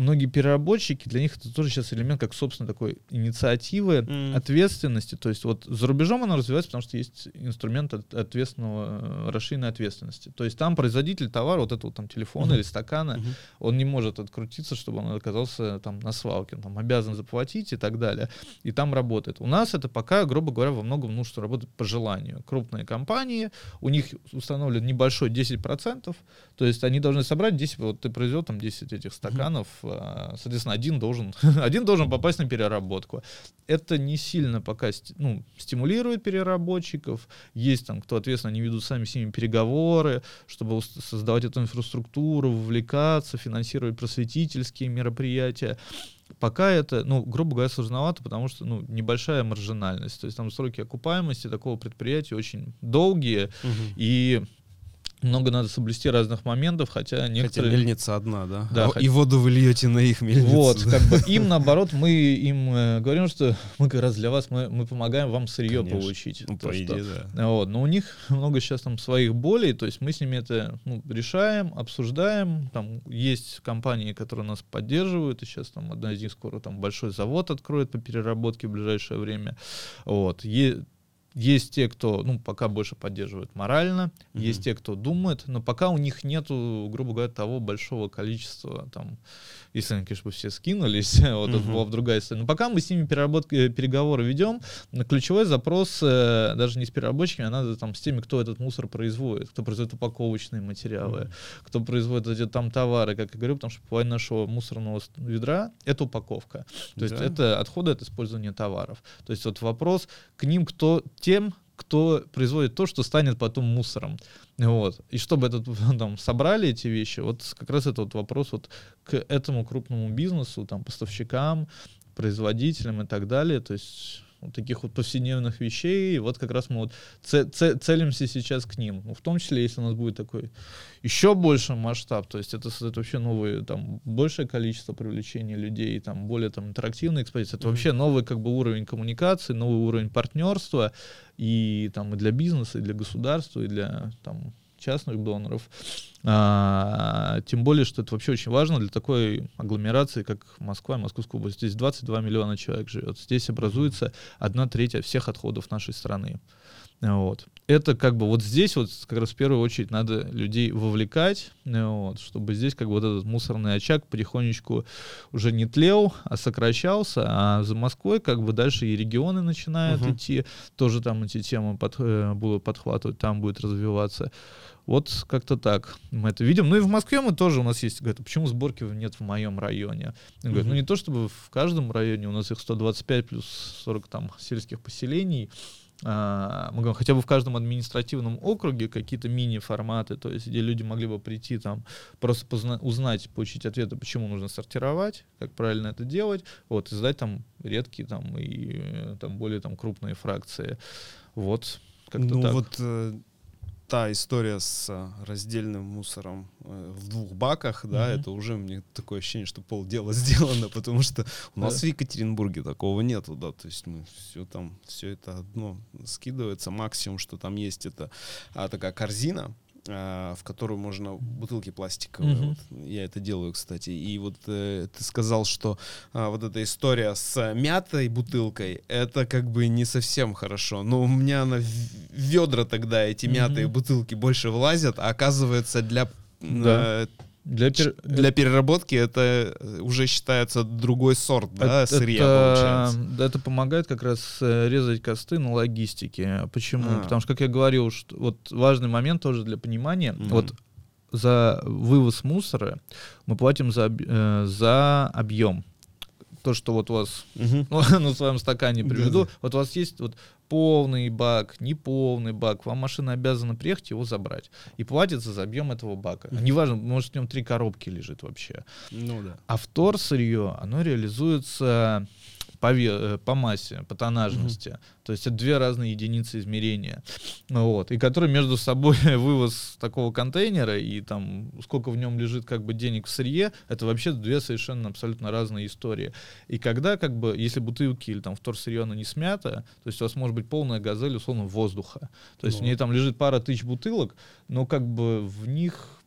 A: многие переработчики, для них это тоже сейчас элемент как, собственно, такой инициативы,
D: М.
A: ответственности. То есть вот за рубежом она развивается, потому что есть инструмент от- ответственного э, расширенной ответственности. То есть там производитель товара, вот этого там телефона
D: Мгм.
A: или стакана,
D: мгм.
A: он не может открутиться, чтобы он оказался там на свалке, он там обязан заплатить и так далее. И там работает. У нас это пока, грубо говоря, во многом, ну, что работает по желанию. Крупные компании, у них установлен небольшой 10%, то есть они должны собрать 10, вот ты произвел там 10 этих стаканов, а, соответственно, один должен, [laughs] один должен попасть на переработку. Это не сильно пока ну, стимулирует переработчиков. Есть там, кто ответственно, они ведут сами с ними переговоры, чтобы создавать эту инфраструктуру, вовлекаться, финансировать просветительские мероприятия. Пока это, ну, грубо говоря, сложновато, потому что, ну, небольшая маржинальность. То есть там сроки окупаемости такого предприятия очень долгие,
D: Мгм.
A: и много надо соблюсти разных моментов, хотя
D: Хотя
A: некоторые...
D: мельница одна, да?
A: Да,
D: А
A: хоть-
D: И воду вы льете на их мельницу.
A: Вот, как бы [laughs] им наоборот, мы им э, говорим, что мы как раз для вас, мы, мы помогаем вам сырье
D: Конечно.
A: получить.
D: Ну,
A: То,
D: по
A: что-
D: идее, да.
A: Вот, но у них много сейчас там своих болей, то есть мы с ними это ну, решаем, обсуждаем. Там есть компании, которые нас поддерживают, и сейчас там одна из них скоро там большой завод откроет по переработке в ближайшее время. Вот. Е- есть те, кто, ну, пока больше поддерживает морально,
D: Мгм.
A: есть те, кто думает, но пока у них нету, грубо говоря, того большого количества, там, если они, конечно, все скинулись, [laughs] вот это
D: Мгм.
A: была бы другая история. Но пока мы с ними переработки, э, переговоры ведем, ключевой запрос э, даже не с переработчиками, а надо там с теми, кто этот мусор производит, кто производит упаковочные материалы,
D: Мгм.
A: кто производит эти там товары, как я говорю, потому что половина нашего мусорного ведра — это упаковка. То есть
D: Да.
A: это отходы от использования товаров. То есть вот вопрос к ним, кто тем, кто производит то, что станет потом мусором. Вот. И чтобы этот, [laughs] там, собрали эти вещи, вот как раз это вот вопрос вот к этому крупному бизнесу, там, поставщикам, производителям и так далее. То есть вот таких вот повседневных вещей. И вот как раз мы вот це- це- целимся сейчас к ним. Ну, в том числе, если у нас будет такой еще больше масштаб, то есть это создает вообще новые, там, большее количество привлечения людей, там, более там интерактивные экспозиции. Это вообще новый как бы уровень коммуникации, новый уровень партнерства и там и для бизнеса, и для государства, и для там частных доноров. А, тем более, что это вообще очень важно для такой агломерации, как Москва и Московская область. Здесь 22 миллиона человек живет. Здесь образуется одна треть всех отходов нашей страны. Вот. Это как бы вот здесь вот как раз в первую очередь надо людей вовлекать, вот, чтобы здесь как бы вот этот мусорный очаг потихонечку уже не тлел, а сокращался, а за Москвой как бы дальше и регионы начинают
D: Мгм.
A: идти, тоже там эти темы под, э, будут подхватывать, там будет развиваться. Вот как-то так мы это видим. Ну и в Москве мы тоже, у нас есть, говорят, «А почему сборки нет в моем районе? Я говорю, ну не то чтобы в каждом районе, у нас их 125 плюс 40 там сельских поселений, а, мы говорим, хотя бы в каждом административном округе какие-то мини-форматы, то есть где люди могли бы прийти там, просто позна- узнать, получить ответы, почему нужно сортировать, как правильно это делать, вот, и сдать там редкие там и э, там более там крупные фракции. Вот, как-то
D: ну
A: так.
D: вот э, та история с э, раздельным мусором э, в двух баках, да,
A: Мгм.
D: это уже мне такое ощущение, что полдела [laughs] сделано, потому что у нас
A: Да.
D: в Екатеринбурге такого нету, да, то есть мы все там, все это одно скидывается, максимум, что там есть, это а, такая корзина, в которую можно бутылки пластиковые.
A: Мгм.
D: вот. я это делаю, кстати. И вот э, ты сказал, что а, вот эта история с мятой бутылкой, это как бы не совсем хорошо. Но у меня на ведра тогда эти мятые
A: Мгм.
D: бутылки больше влазят, а оказывается для
A: Да.
D: э,
A: Для, пер-
D: для переработки это э, уже считается другой сорт, да,
A: Это-
D: сырья
A: это,
D: получается.
A: да, это помогает как раз э, резать косты на логистике. Почему?
D: А.
A: Потому что, как я говорил, что вот важный момент тоже для понимания.
D: Мгм.
A: Вот за вывоз мусора мы платим за, э, за объем. То, что вот у вас
D: Мгм. [laughs]
A: ну, на своем стакане приведу. Вот у вас есть вот полный бак, неполный бак. Вам машина обязана приехать его забрать. И платится за объем этого бака.
D: Мгм.
A: Неважно, может в нем три коробки лежит вообще.
D: Ну да.
A: А вторсырье, оно реализуется по, ве- э, по массе, по тоннажности. То есть это две разные единицы измерения. Вот. И которые между собой [laughs] вывоз такого контейнера и там сколько в нем лежит как бы денег в сырье, это вообще две совершенно абсолютно разные истории. И когда как бы, если бутылки или там вторсырье, оно не смято, то есть у вас может быть полная газель условно воздуха. То есть
D: Ну.
A: в ней там лежит пара тысяч бутылок, но как бы в них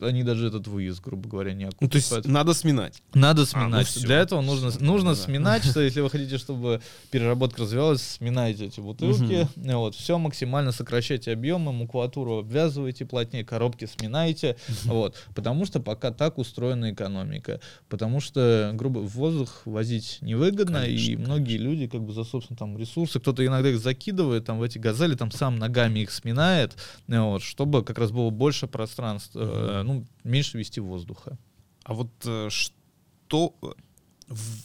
A: они даже этот выезд, грубо говоря, не окупят.
D: Ну, то есть
A: Поэтому-
D: надо сминать.
A: надо
D: ну
A: сминать.
D: всё.
A: Для этого нужно, нужно [laughs]
D: да.
A: сминать, что если вы хотите, чтобы переработка развивалась, сминайте эти бутылки. Вот, все максимально сокращайте объемы, макулатуру обвязывайте плотнее, коробки сминайте. Вот, потому что пока так устроена экономика. Потому что, грубо в воздух возить невыгодно, и
D: Конечно,
A: многие люди как бы за собственно там ресурсы, кто-то иногда их закидывает там в эти газели, там сам ногами их сминает, вот, чтобы как раз было больше пространства, э, ну, меньше вести воздуха.
D: А вот э, что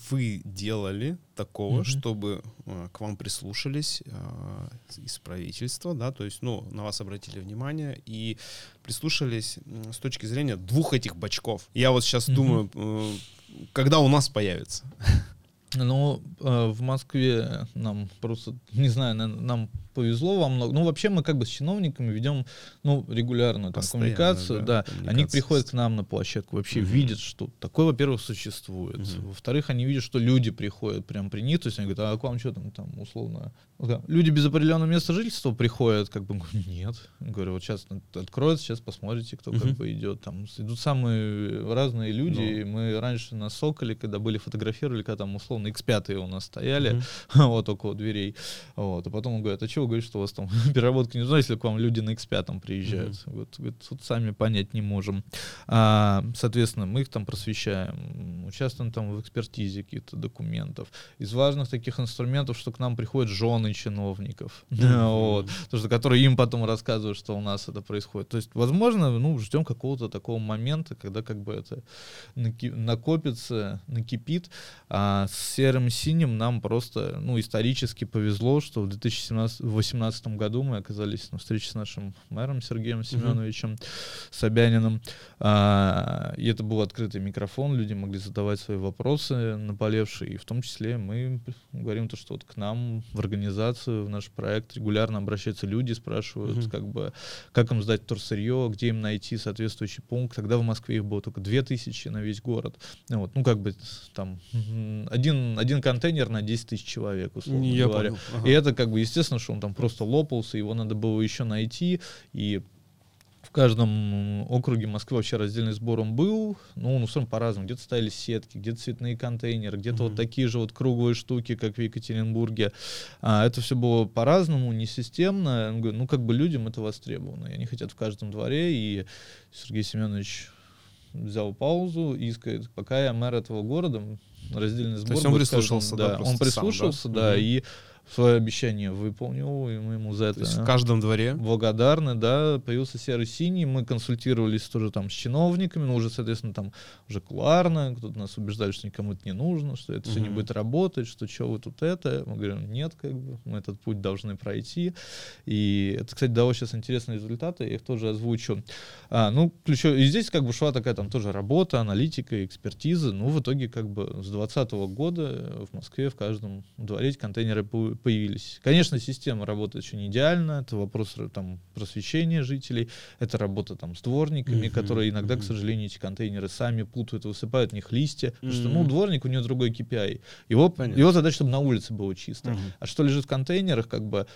D: вы делали такого,
A: Мгм.
D: чтобы э, к вам прислушались э, из правительства, да, то есть, ну, на вас обратили внимание и прислушались с точки зрения двух этих бачков. Я вот сейчас
A: Мгм.
D: думаю, э, когда у нас появится.
A: Ну, э, в Москве нам просто, не знаю, на- нам повезло во много. Ну, вообще мы как бы с чиновниками ведем, ну, регулярную там
D: Постоянно,
A: коммуникацию,
D: да,
A: да.
D: коммуникация
A: Они приходят к нам на площадку, вообще
D: Мгм.
A: видят, что такое, во-первых, существует.
D: Мгм.
A: Во-вторых, они видят, что люди приходят прям при них, то есть они говорят, а к вам что там, там, условно. Люди без определенного места жительства приходят, как бы, нет. Говорю, вот сейчас откроется, сейчас посмотрите, кто
D: Мгм.
A: как бы идет. Там идут самые разные люди.
D: Ну.
A: Мы раньше на Соколе, когда были, фотографировали, когда там условно X5 у нас стояли,
D: Мгм. [laughs]
A: вот около дверей. Вот. А потом он говорит, а что вы говорите, что у вас там [laughs] переработка не нужна, если к вам люди на X5 приезжают.
D: Мгм.
A: Вот, говорит, тут сами понять не можем. А, соответственно, мы их там просвещаем, участвуем там в экспертизе каких-то документов. Из важных таких инструментов, что к нам приходят жены чиновников, [laughs] вот, то, что, которые им потом рассказывают, что у нас это происходит. То есть, возможно, ну, ждем какого-то такого момента, когда как бы это накопится, накипит. А с серым и синим нам просто, ну, исторически повезло, что в 2018 году мы оказались на встрече с нашим мэром Сергеем Семеновичем Собяниным. А, и это был открытый микрофон, люди могли задавать свои вопросы наболевшие, и в том числе мы говорим то, что вот к нам в организацию, в наш проект регулярно обращаются люди, спрашивают,
D: Мгм.
A: как бы, как им сдать вторсырье, где им найти соответствующий пункт. Тогда в Москве их было только 2000 на весь город. Ну, вот, ну как бы там один, один контейнер на 10 тысяч человек, условно
D: Я
A: говоря.
D: понял. Ага.
A: И это как бы естественно, что он там просто лопался, его надо было еще найти, и в каждом округе Москвы вообще раздельный сбор он был, ну, он устроен по-разному. Где-то ставили сетки, где-то цветные контейнеры, где-то вот
D: Мгм.
A: такие же вот круглые штуки, как в Екатеринбурге. А, это все было по-разному, несистемно. Ну, как бы людям это востребовано. И они хотят в каждом дворе, и Сергей Семенович взял паузу и сказать, пока я мэр этого города, раздельный сбор...
D: есть он прислушался, да,
A: да,
D: просто
A: он
D: сам, да?
A: прислушался, да,
D: Мгм.
A: и свое обещание выполнил, и мы ему за
D: То
A: это
D: есть в каждом дворе.
A: благодарны, да, появился серый-синий, мы консультировались тоже там с чиновниками, но уже, соответственно, там уже кулуарно, кто-то нас убеждали, что никому это не нужно, что это все не будет работать, что что вы тут это, мы говорим, нет, как бы, мы этот путь должны пройти, и это, кстати, дало сейчас интересные результаты, я их тоже озвучу. А, ну, ключевое, и здесь как бы шла такая там тоже работа, аналитика, экспертиза, ну, в итоге как бы с 2020 года в Москве в каждом дворе эти контейнеры появились. Конечно, система работает не идеально, это вопрос э, там просвещения жителей, это работа там с дворниками,
D: Мгм,
A: которые иногда, к
D: мгм.
A: сожалению, эти контейнеры сами путают, высыпают в них листья, потому что, ну, дворник, у него другой KPI. Его,
D: Понятно.
A: его задача, чтобы на улице было чисто.
D: Мгм.
A: А что лежит в контейнерах, как бы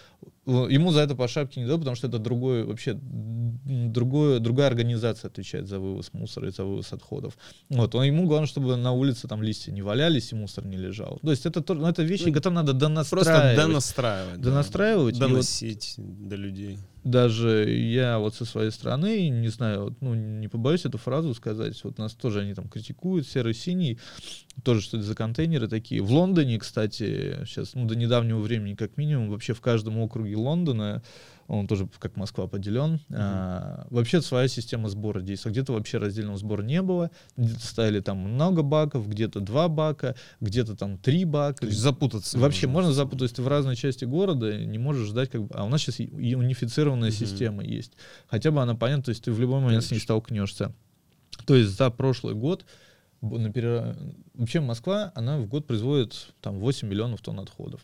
A: ему за это по шапке не дают, потому что это другой вообще м, другое, другая организация отвечает за вывоз мусора и за вывоз отходов. Вот, он, ему главное, чтобы на улице там листья не валялись и мусор не лежал. То есть это, то- ну, это вещи,
D: Ну,
A: которые надо донастраивать.
D: Просто донастраивать. да.
A: Донастраивать, вот-
D: Доносить до людей.
A: Даже я вот со своей стороны, не знаю, вот, ну, не побоюсь эту фразу сказать, вот нас тоже они там критикуют, серый-синий, тоже что это за контейнеры такие. В Лондоне, кстати, сейчас, ну, до недавнего времени, как минимум, вообще в каждом округе Лондона, он тоже как Москва поделен, а, вообще своя система сбора действует. Где-то вообще раздельного сбора не было, где-то ставили там много баков, где-то два бака, где-то там три бака.
D: То есть запутаться.
A: Вообще можно запутать, ты в разной части города не можешь ждать, как бы, а у нас сейчас и- унифицированная
D: Мгм.
A: система есть. Хотя бы она понятна, то есть ты в любой момент с ней столкнешься. То есть за прошлый год б- на перера- вообще Москва, она в год производит там 8 миллионов тонн отходов.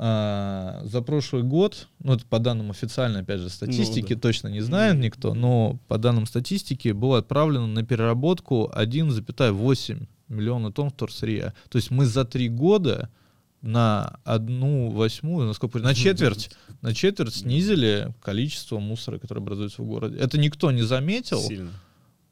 A: А, за прошлый год, ну это по данным официальной, опять же, статистики,
D: да.
A: точно не знает
D: Мгм.
A: никто, но по данным статистики было отправлено на переработку 1,8 миллиона тонн вторсырья. То есть мы за три года на одну восьмую, насколько на четверть, на четверть снизили количество мусора, которое образуется в городе. Это никто не заметил.
D: Сильно.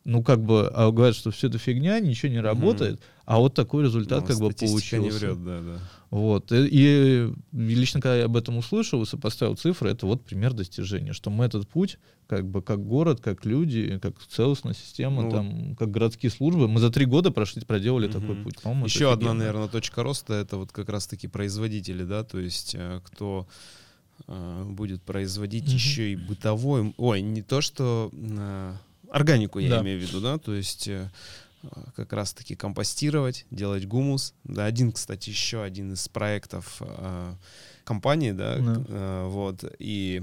A: Ну, как бы, а говорят, что все это фигня, ничего не работает, а вот такой результат
D: Ну,
A: как бы
D: статистика не
A: получился.
D: врет, да, да.
A: Вот. И, и лично, когда я об этом услышал и сопоставил цифры, это вот пример достижения, что мы этот путь, как бы как город, как люди, как целостная система,
D: Ну,
A: там, как городские службы, мы за три года прошли, проделали такой
D: Мгм.
A: путь. По-моему,
D: Еще одна, наверное, точка роста это вот как раз-таки производители, да, то есть э, кто э, будет производить
A: Мгм.
D: еще и бытовой, ой, не то что э, органику я
A: Да.
D: имею в виду, да, то есть э, как раз-таки компостировать, делать гумус. Да, один, кстати, еще один из проектов э, компании, да,
A: Да.
D: э, вот, и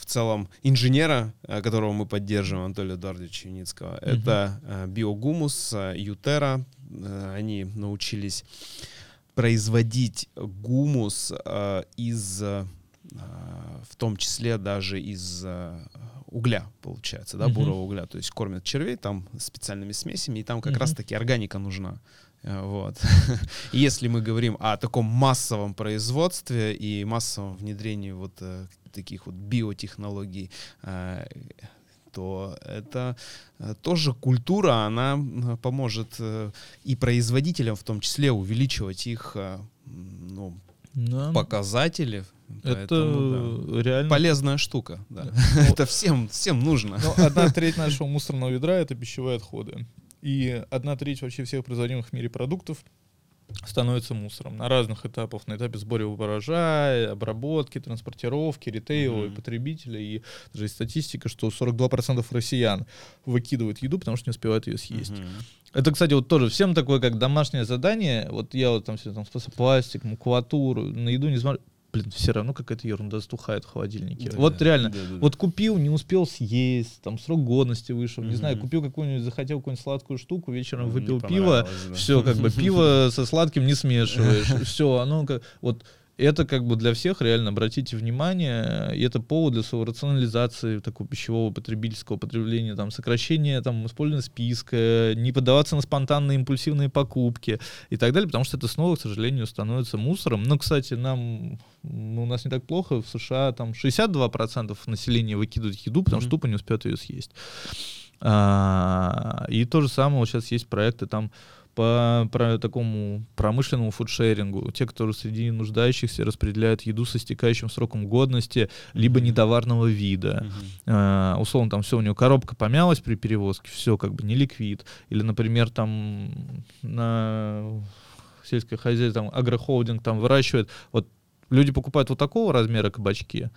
D: в целом инженера, э, которого мы поддерживаем, Анатолия Эдуардовича Юницкого,
A: Мгм.
D: это э, биогумус, э, Ютера, Э, они научились производить гумус э, из, э, в том числе даже из э, угля, получается, да, бурого угля. То есть кормят червей там специальными смесями, и там как
A: Мгм.
D: раз-таки органика нужна. Э, Вот. [laughs] Если мы говорим о таком массовом производстве и массовом внедрении вот э, таких вот биотехнологий, э, то это тоже культура, она поможет и производителям в том числе увеличивать их ну,
A: Да.
D: показатели.
A: Это
D: Поэтому, да.
A: реально...
D: полезная штука. Да. [laughs] Это всем, всем нужно.
A: Ну, одна треть нашего мусорного ведра — это пищевые отходы. И одна треть вообще всех производимых в мире продуктов становится мусором на разных этапах. На этапе сбора урожая, обработки, транспортировки, ритейла и
D: Мгм.
A: потребителя. И даже есть статистика, что 42% россиян выкидывают еду, потому что не успевают ее съесть.
D: Мгм.
A: Это, кстати, вот тоже всем такое, как домашнее задание. Вот я вот там все там спасаю пластик, макулатуру, на еду не смотрю. Блин, все равно какая-то ерунда стухает в холодильнике.
D: Да,
A: вот реально.
D: да, да, да.
A: Вот купил, не успел съесть, там срок годности вышел, не знаю, купил какую-нибудь, захотел какую-нибудь сладкую штуку, вечером
D: Не
A: выпил пиво,
D: да.
A: все, как бы [laughs] пиво со сладким не смешиваешь, [laughs] все, оно как вот это как бы для всех реально, обратите внимание, и это повод для своего рационализации такого пищевого потребительского потребления, там, сокращения там, использования списка, не поддаваться на спонтанные импульсивные покупки и так далее, потому что это снова, к сожалению, становится мусором. Но, кстати, нам, ну, у нас не так плохо, в США там 62% населения выкидывают еду, потому что
D: Мгм.
A: тупо не успеют ее съесть. А, и то же самое, вот сейчас есть проекты там по про такому промышленному фудшерингу. Те, кто среди нуждающихся распределяют еду со стекающим сроком годности, либо недоварного вида.
D: Мгм.
A: А, условно, там все, у него коробка помялась при перевозке, все как бы не ликвид. Или, например, там на сельское хозяйство, там агрохолдинг там выращивает, вот люди покупают вот такого размера кабачки,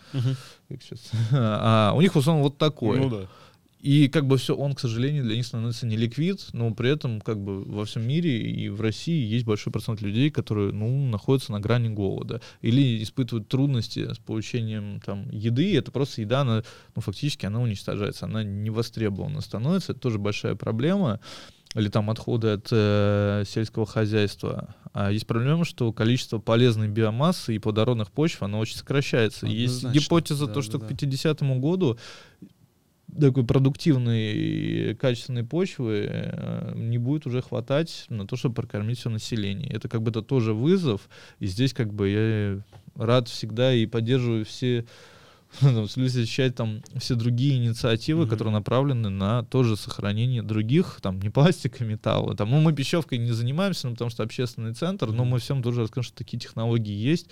A: сейчас, [laughs] а у них в основном вот такой.
D: Ну да.
A: И как бы все, он, к сожалению, для них становится не ликвид, но при этом как бы во всем мире и в России есть большой процент людей, которые, ну, находятся на грани голода или испытывают трудности с получением там еды. Это просто еда, она, ну, фактически она уничтожается, она не востребована становится. Это тоже большая проблема. Или там отходы от э, сельского хозяйства. А есть проблема, что количество полезной биомассы и плодородных почв, оно очень сокращается. Есть
D: Однозначно.
A: гипотеза,
D: Да,
A: то, что
D: да,
A: к
D: да.
A: 50 году такой продуктивной и качественной почвы э, не будет уже хватать на то, чтобы прокормить все население. Это как бы это тоже вызов, и здесь как бы я рад всегда и поддерживаю все [laughs] ну, с Люсей защищать там все другие инициативы,
D: Мгм.
A: которые направлены на тоже сохранение других, там, не пластика, металла. Там, ну, мы пищевкой не занимаемся, ну, потому что общественный центр, но мы всем тоже расскажем, что такие технологии есть.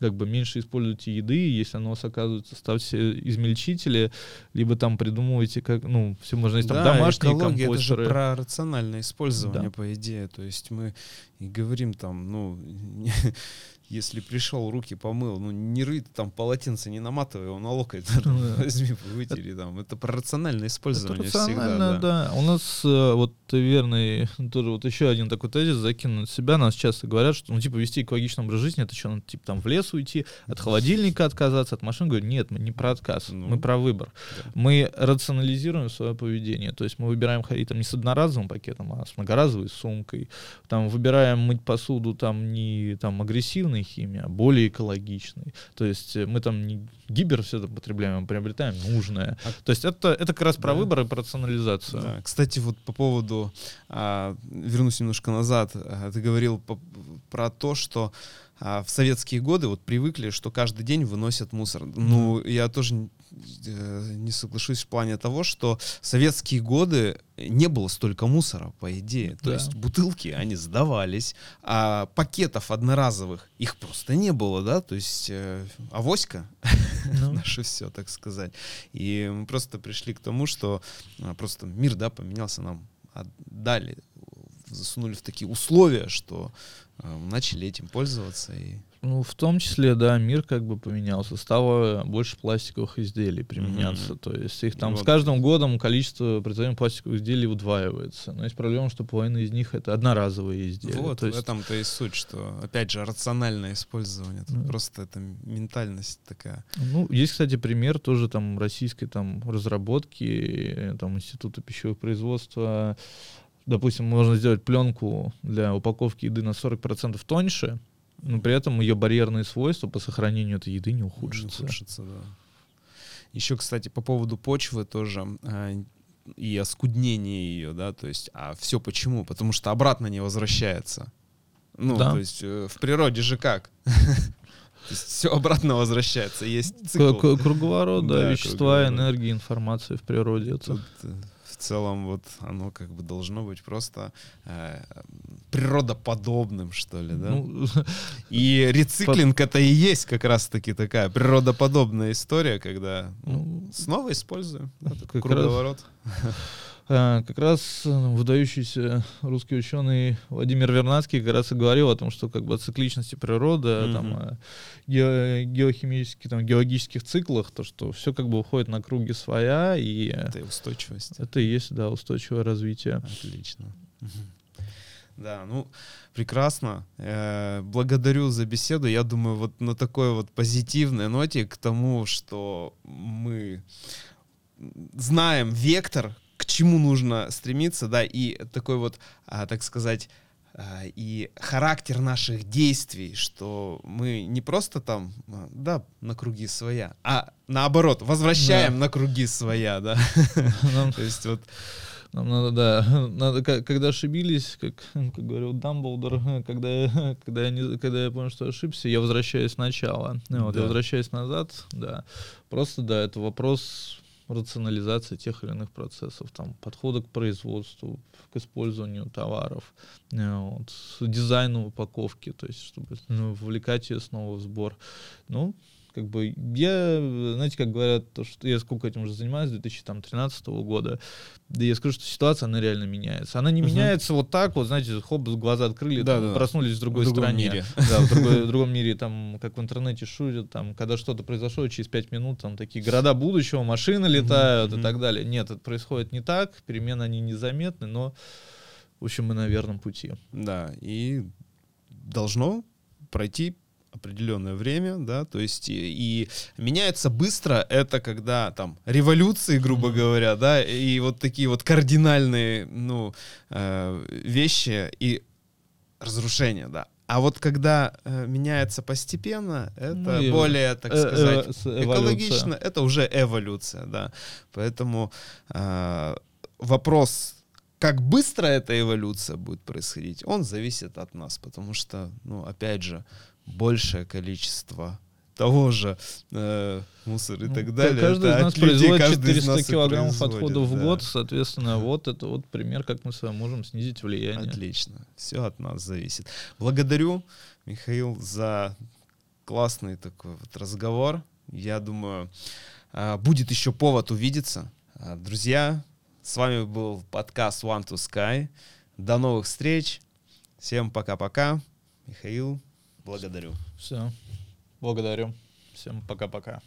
A: Как бы меньше используйте еды, если оно у вас оказывается, ставьте измельчители, либо там придумывайте, как, ну, все можно есть там
D: Да,
A: домашние
D: экология, это же
A: компостеры.
D: про рациональное использование,
A: Да.
D: по идее. То есть мы и говорим там, ну, [laughs] если пришел, руки помыл, ну, не рыть там полотенце, не наматывай его на локоть,
A: Да.
D: возьми, вытери там. Это про рациональное
A: Это
D: использование
A: рационально,
D: всегда, да.
A: да. У нас э, вот верный тоже вот еще один такой тезис закинут себя. Нас часто говорят, что ну типа вести экологичный образ жизни, это что, надо типа там в лес уйти, от холодильника отказаться, от машин. Говорю, нет, мы не про отказ,
D: Ну,
A: мы про выбор.
D: да.
A: Мы рационализируем свое поведение. То есть мы выбираем ходить там не с одноразовым пакетом, а с многоразовой сумкой. Там выбираем мыть посуду там не там агрессивной химией, а более экологичной. То есть э, мы там не гибер все это потребляем, а приобретаем нужное.
D: А-
A: То есть это, это как раз про
D: Да.
A: выбор и про рационализацию.
D: Да. Кстати, вот по поводу, а, вернусь немножко назад, а, ты говорил по- про то, что а, в советские годы вот привыкли, что каждый день выносят мусор. Ну, я тоже э, не соглашусь в плане того, что в советские годы не было столько мусора, по идее. То
A: Да.
D: есть бутылки, они сдавались, а пакетов одноразовых их просто не было, да, то есть э, авоська, [laughs]
A: Ну.
D: наше все, так сказать. И мы просто пришли к тому, что а, просто мир, да, поменялся, нам отдали, засунули в такие условия, что начали этим пользоваться. И...
A: Ну, в том числе, да, мир как бы поменялся. Стало больше пластиковых изделий применяться.
D: Мгм.
A: То есть их там с
D: Вот.
A: каждым годом количество производимых пластиковых изделий удваивается. Но есть проблема, что половина из них это одноразовые изделия.
D: Вот,
A: То
D: в
A: есть,
D: этом-то и суть, что, опять же, рациональное использование. Тут
A: Да.
D: просто это ментальность такая.
A: Ну, есть, кстати, пример тоже там российской там разработки, э, там Института пищевого производства. Допустим, можно сделать пленку для упаковки еды на 40% тоньше, но при этом ее барьерные свойства по сохранению этой еды не ухудшатся.
D: Ухудшится, да. Еще, кстати, по поводу почвы тоже а, и оскуднение ее, да, то есть, а все почему? Потому что обратно не возвращается. Ну,
A: Да.
D: то есть э, в природе же как? [laughs] Все обратно возвращается, есть цикл.
A: Круговорот, да, вещества,
D: круговорот.
A: энергия, информация в природе. Это...
D: Целом вот оно как бы должно быть просто э, природоподобным, что ли, да?
A: Ну,
D: и рециклинг это и есть как раз-таки такая природоподобная история, когда ну,
A: Ну,
D: снова используем да, такой
A: раз-
D: круговорот. [laughs]
A: А, Как раз э, выдающийся русский ученый Владимир Вернадский как раз и говорил о том, что как бы о цикличности природы,
D: Мгм.
A: там, о ге- геохимических, там, геологических циклах, то, что все как бы уходит на круги своя, и э,
D: Это и устойчивость.
A: это и есть, да, устойчивое развитие.
D: Отлично. Да, ну, прекрасно. Э, Благодарю за беседу. Я думаю, вот на такой вот позитивной ноте к тому, что мы знаем вектор, к чему нужно стремиться, да, и такой вот, а, так сказать, а, и характер наших действий, что мы не просто там, а, да, на круги своя, а наоборот, возвращаем
A: Да.
D: на круги своя, да.
A: Нам,
D: То есть вот
A: нам надо, да, надо, когда ошибились, как, как говорил Дамблдор, когда, когда, я не, когда я понял, что ошибся, я возвращаюсь сначала. Вот,
D: Да.
A: Я возвращаюсь назад, да. Просто, да, это вопрос рационализации тех или иных процессов, там, подхода к производству, к использованию товаров, э, вот, дизайну упаковки, то есть, чтобы ну, вовлекать ее снова в сбор. Ну, как бы я, знаете, как говорят, то, что я сколько этим уже занимаюсь, с 2013 года, да я скажу, что ситуация, она реально меняется. Она не
D: Мгм.
A: меняется вот так вот, знаете, хоп, глаза открыли,
D: Да,
A: там,
D: да.
A: проснулись в другой
D: в
A: стране.
D: мире.
A: Да, в, другой- в [laughs] другом мире, там, как в интернете шутят, там, когда что-то произошло, через пять минут, там, такие города будущего, машины летают и
D: мгм.
A: так далее. Нет, это происходит не так, перемены, они незаметны, но, в общем, мы на верном пути.
D: Да, и должно пройти определенное время, да, то есть и, и меняется быстро, это когда там революции, грубо говоря, да, и вот такие вот кардинальные, ну, э, вещи и разрушения, да. А вот когда э, меняется постепенно, это
A: Ну
D: более, так
A: э, э,
D: сказать,
A: с- эволюция.
D: экологично, это уже эволюция, да. Поэтому э, вопрос, как быстро эта эволюция будет происходить, он зависит от нас, потому что, ну, опять же, большее количество того же э, мусора и
A: Ну,
D: так далее.
A: Каждый
D: это
A: из нас
D: людей,
A: производит
D: каждый из
A: 400
D: нас
A: килограммов отходов в
D: да.
A: год, соответственно, вот это вот пример, как мы с вами можем снизить влияние.
D: Отлично. Все от нас зависит. Благодарю, Михаил, за классный такой вот разговор. Я думаю, а, будет еще повод увидеться. А, Друзья, с вами был подкаст One to Sky. До новых встреч. Всем пока-пока. Михаил, благодарю.
A: Все. Благодарю. Всем пока-пока.